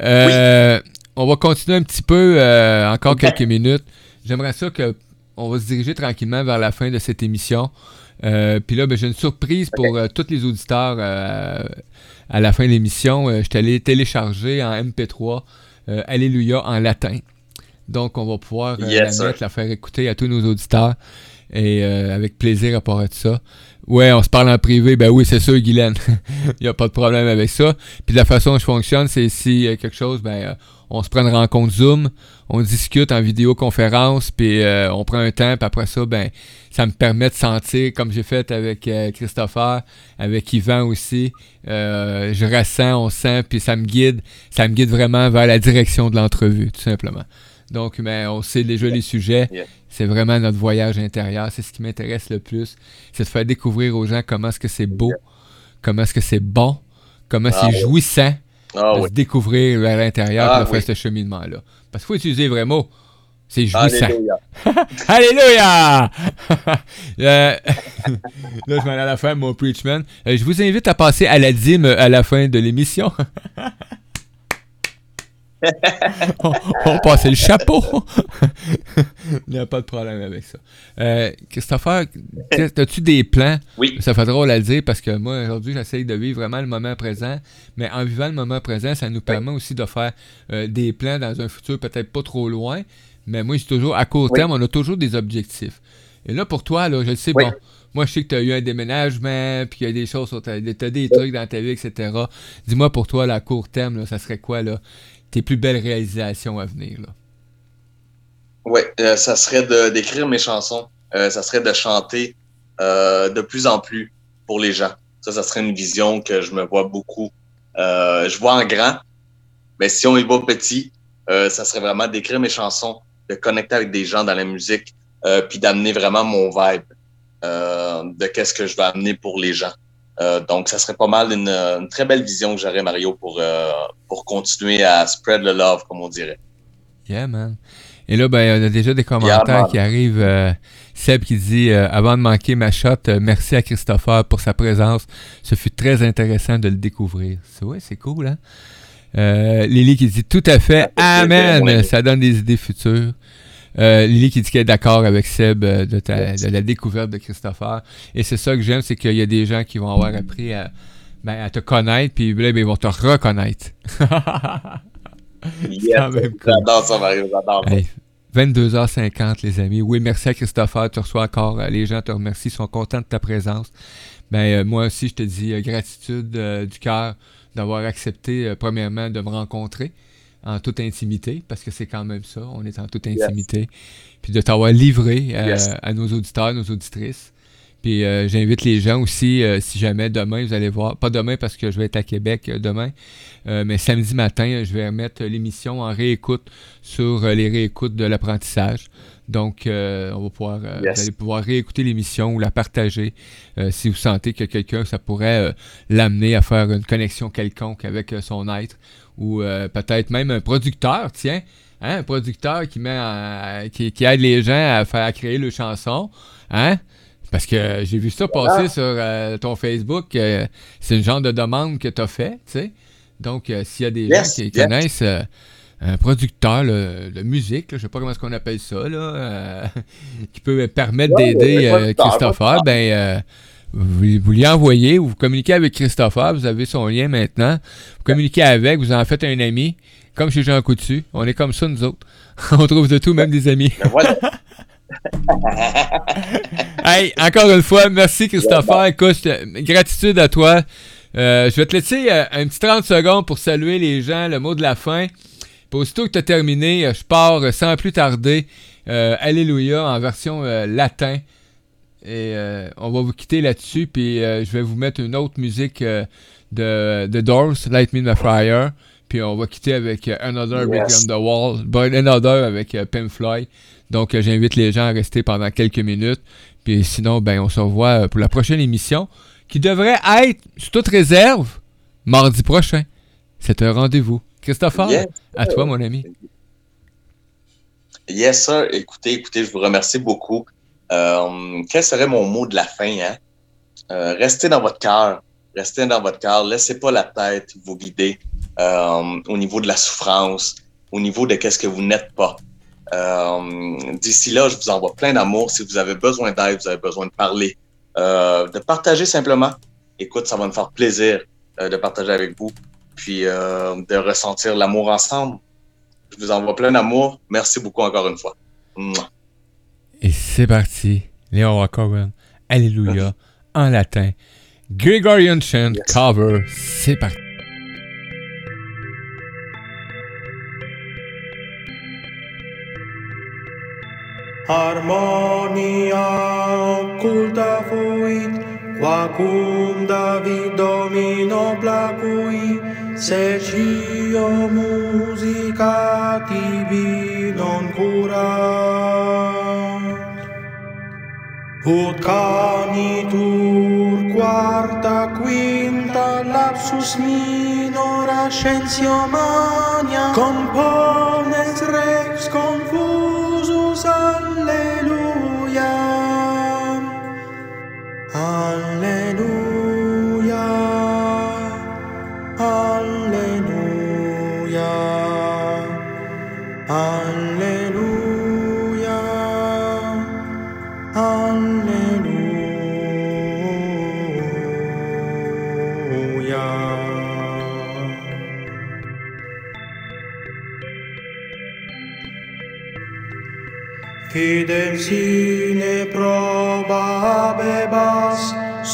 Euh, on va continuer un petit peu, euh, encore quelques minutes. J'aimerais ça que on va se diriger tranquillement vers la fin de cette émission. Euh, Puis là, ben, j'ai une surprise pour tous les auditeurs à la fin de l'émission. Je suis allé télécharger en MP3 euh, Alléluia en latin. Donc, on va pouvoir Yes, la mettre, la faire écouter à tous nos auditeurs. Et avec plaisir à part de ça. Ouais, on se parle en privé. Ben oui, c'est sûr, Guylaine. Il n'y a pas de problème avec ça. Puis la façon dont je fonctionne, c'est si euh, quelque chose, ben, euh, on se prend une rencontre Zoom, on discute en vidéoconférence, puis euh, on prend un temps, puis après ça, ben, ça me permet de sentir, comme j'ai fait avec Christopher, avec Yvan aussi, je ressens, on sent, puis ça me guide, ça me guide vraiment vers la direction de l'entrevue, tout simplement. Donc, ben, on sait déjà les sujets. Yeah. C'est vraiment notre voyage intérieur. C'est ce qui m'intéresse le plus. C'est de faire découvrir aux gens comment est-ce que c'est beau, comment est-ce que c'est bon, comment Ah c'est oui. jouissant Ah de oui. se découvrir vers l'intérieur Ah pour faire ce cheminement-là. Parce qu'il faut utiliser les vrais mots. C'est jouissant. Alléluia. Alléluia! Euh, là, je m'en à la fin, mon preachman. Euh, je vous invite à passer à la dîme à la fin de l'émission. On, on passait le chapeau. Il n'y a pas de problème avec ça. Euh, Christopher, as-tu des plans? Oui. Ça fait drôle à le dire parce que moi, aujourd'hui, j'essaye de vivre vraiment le moment présent. Mais en vivant le moment présent, ça nous permet aussi de faire euh, des plans dans un futur peut-être pas trop loin. Mais moi, c'est toujours à court Oui. terme, on a toujours des objectifs. Et là, pour toi, là, je le sais, Oui. bon, moi, je sais que tu as eu un déménagement, puis il y a des choses, tu as des trucs dans ta vie, etc. Dis-moi pour toi, là, à court terme, là, ça serait quoi, là, tes plus belles réalisations à venir, là? Oui, euh, ça serait d'écrire mes chansons. Euh, ça serait de chanter euh, de plus en plus pour les gens. Ça, ça serait une vision que je me vois beaucoup. Je vois en grand, mais si on y va petit, ça serait vraiment d'écrire mes chansons, de connecter avec des gens dans la musique, puis d'amener vraiment mon vibe de qu'est-ce que je vais amener pour les gens. Euh, donc, ça serait pas mal une, une très belle vision que j'aurais, Mario, pour, euh, pour continuer à spread the love, comme on dirait. Yeah, man. Et là, ben, on a déjà des commentaires qui arrivent. euh, Seb qui dit euh, Avant de manquer ma shot, euh, merci à Christopher pour sa présence. Ce fut très intéressant de le découvrir. C'est ouais, c'est cool, hein? Euh, Lily qui dit Tout à fait. Amen. Ça donne des idées futures. Euh, Lily qui dit qu'elle est d'accord avec Seb euh, de, ta- de la découverte de Christopher. Et c'est ça que j'aime, c'est qu'il y a des gens qui vont avoir appris à, ben, à te connaître, puis là, ben, ils vont te reconnaître. Yes. J'adore ça, Mario, j'adore ça. Hey, 22h50, les amis. Oui, merci à Christopher. Tu reçois encore. euh, les gens te remercient, sont contents de ta présence. Ben, euh, moi aussi, je te dis euh, gratitude euh, du cœur d'avoir accepté, premièrement, de me rencontrer en toute intimité, parce que c'est quand même ça, on est en toute Yes. intimité. Puis de t'avoir livré euh, Yes. à nos auditeurs, nos auditrices. Puis euh, j'invite les gens aussi, euh, si jamais demain, vous allez voir, pas demain parce que je vais être à Québec euh, demain, mais samedi matin, je vais remettre l'émission en réécoute sur les réécoutes de l'apprentissage. Donc, on va pouvoir, Yes. vous allez pouvoir réécouter l'émission ou la partager si vous sentez que quelqu'un, ça pourrait l'amener à faire une connexion quelconque avec son être ou euh, peut-être même un producteur, tiens, hein, un producteur qui met en- qui, qui aide les gens à faire à créer leurs chansons, hein? Parce que j'ai vu ça passer sur euh, ton Facebook. euh, c'est une genre de demande que tu as fait, tu sais. Donc, s'il y a des Yes, gens qui yes. connaissent un producteur là, de musique, là, je sais pas comment est-ce qu'on appelle ça, là, qui peut permettre Ouais, d'aider Christopher, ben, vous, vous lui envoyez ou vous communiquez avec Christopher, vous avez son lien maintenant. Vous communiquez avec, vous en faites un ami, comme chez Jean Coutu. On est comme ça, nous autres. On trouve de tout, même des amis. Ben voilà. Hey, encore une fois, merci Christopher. Écoute, te- gratitude à toi. Euh, je vais te laisser euh, un petit 30 secondes pour saluer les gens, le mot de la fin. Puis aussitôt que tu as terminé, euh, je pars euh, sans plus tarder. Euh, Alléluia en version euh, latin. Et euh, on va vous quitter là-dessus. Puis euh, je vais vous mettre une autre musique euh, de, de Doors, Light Me in the Fire. Puis on va quitter avec Another Yes. on the Wall. But Another avec Pim Floyd. Donc j'invite les gens à rester pendant quelques minutes. Puis sinon, ben, on se revoit pour la prochaine émission qui devrait être, sous toute réserve, mardi prochain. C'est un rendez-vous. Christopher, Yes. à toi, mon ami. Yes, sir. Écoutez, écoutez, je vous remercie beaucoup. Euh, quel serait mon mot de la fin? Hein? Euh, restez dans votre cœur. Restez dans votre cœur. Laissez pas la tête vous guider euh, au niveau de la souffrance, au niveau de qu'est-ce que vous n'êtes pas. Euh, D'ici là, je vous envoie plein d'amour. Si vous avez besoin d'aide, vous avez besoin de parler, euh, de partager simplement. Écoute, ça va me faire plaisir de partager avec vous, puis de ressentir l'amour ensemble. Je vous envoie plein d'amour. Merci beaucoup encore une fois. Et c'est parti. Léon Wackowen, Alléluia, en latin. Gregorian Chant, Yes. cover, c'est parti. Armonia occulta fuit, quacum David Domino placui, secio musica tibi non curat. ut canitur quarta quinta lapsus minor ascensio mania. Compones rex com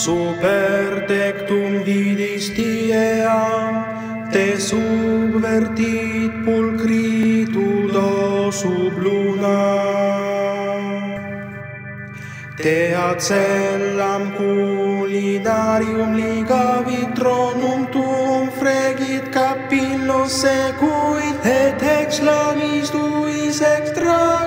super tectum vidis tieam, te subvertit pulcritudo sub luna. Te ad cellam culinarium ligavit tronum tuum fregit capillo secuit et ex labis tuis extraxit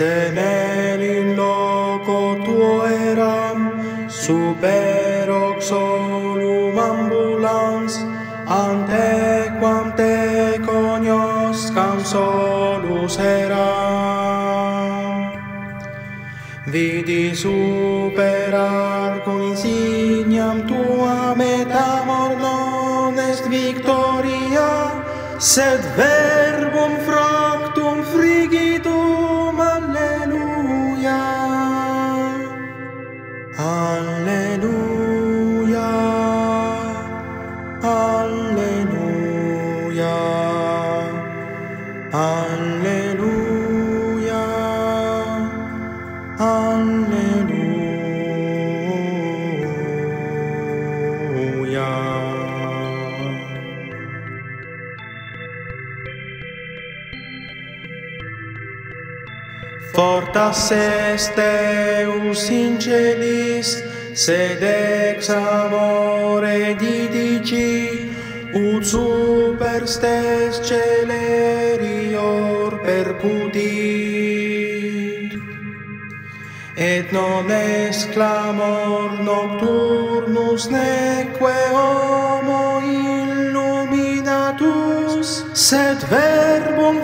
semel in loco tuo eram super hoc solum ambulans ante quam te cognoscam solus eram. Vidi super arcum insigniam tuam et amor non est victoria sed ver Paces Deus in celis, sed ex amore didici, ut super stes celerior percutit. Et non est clamor nocturnus neque homo illuminatus, sed verbum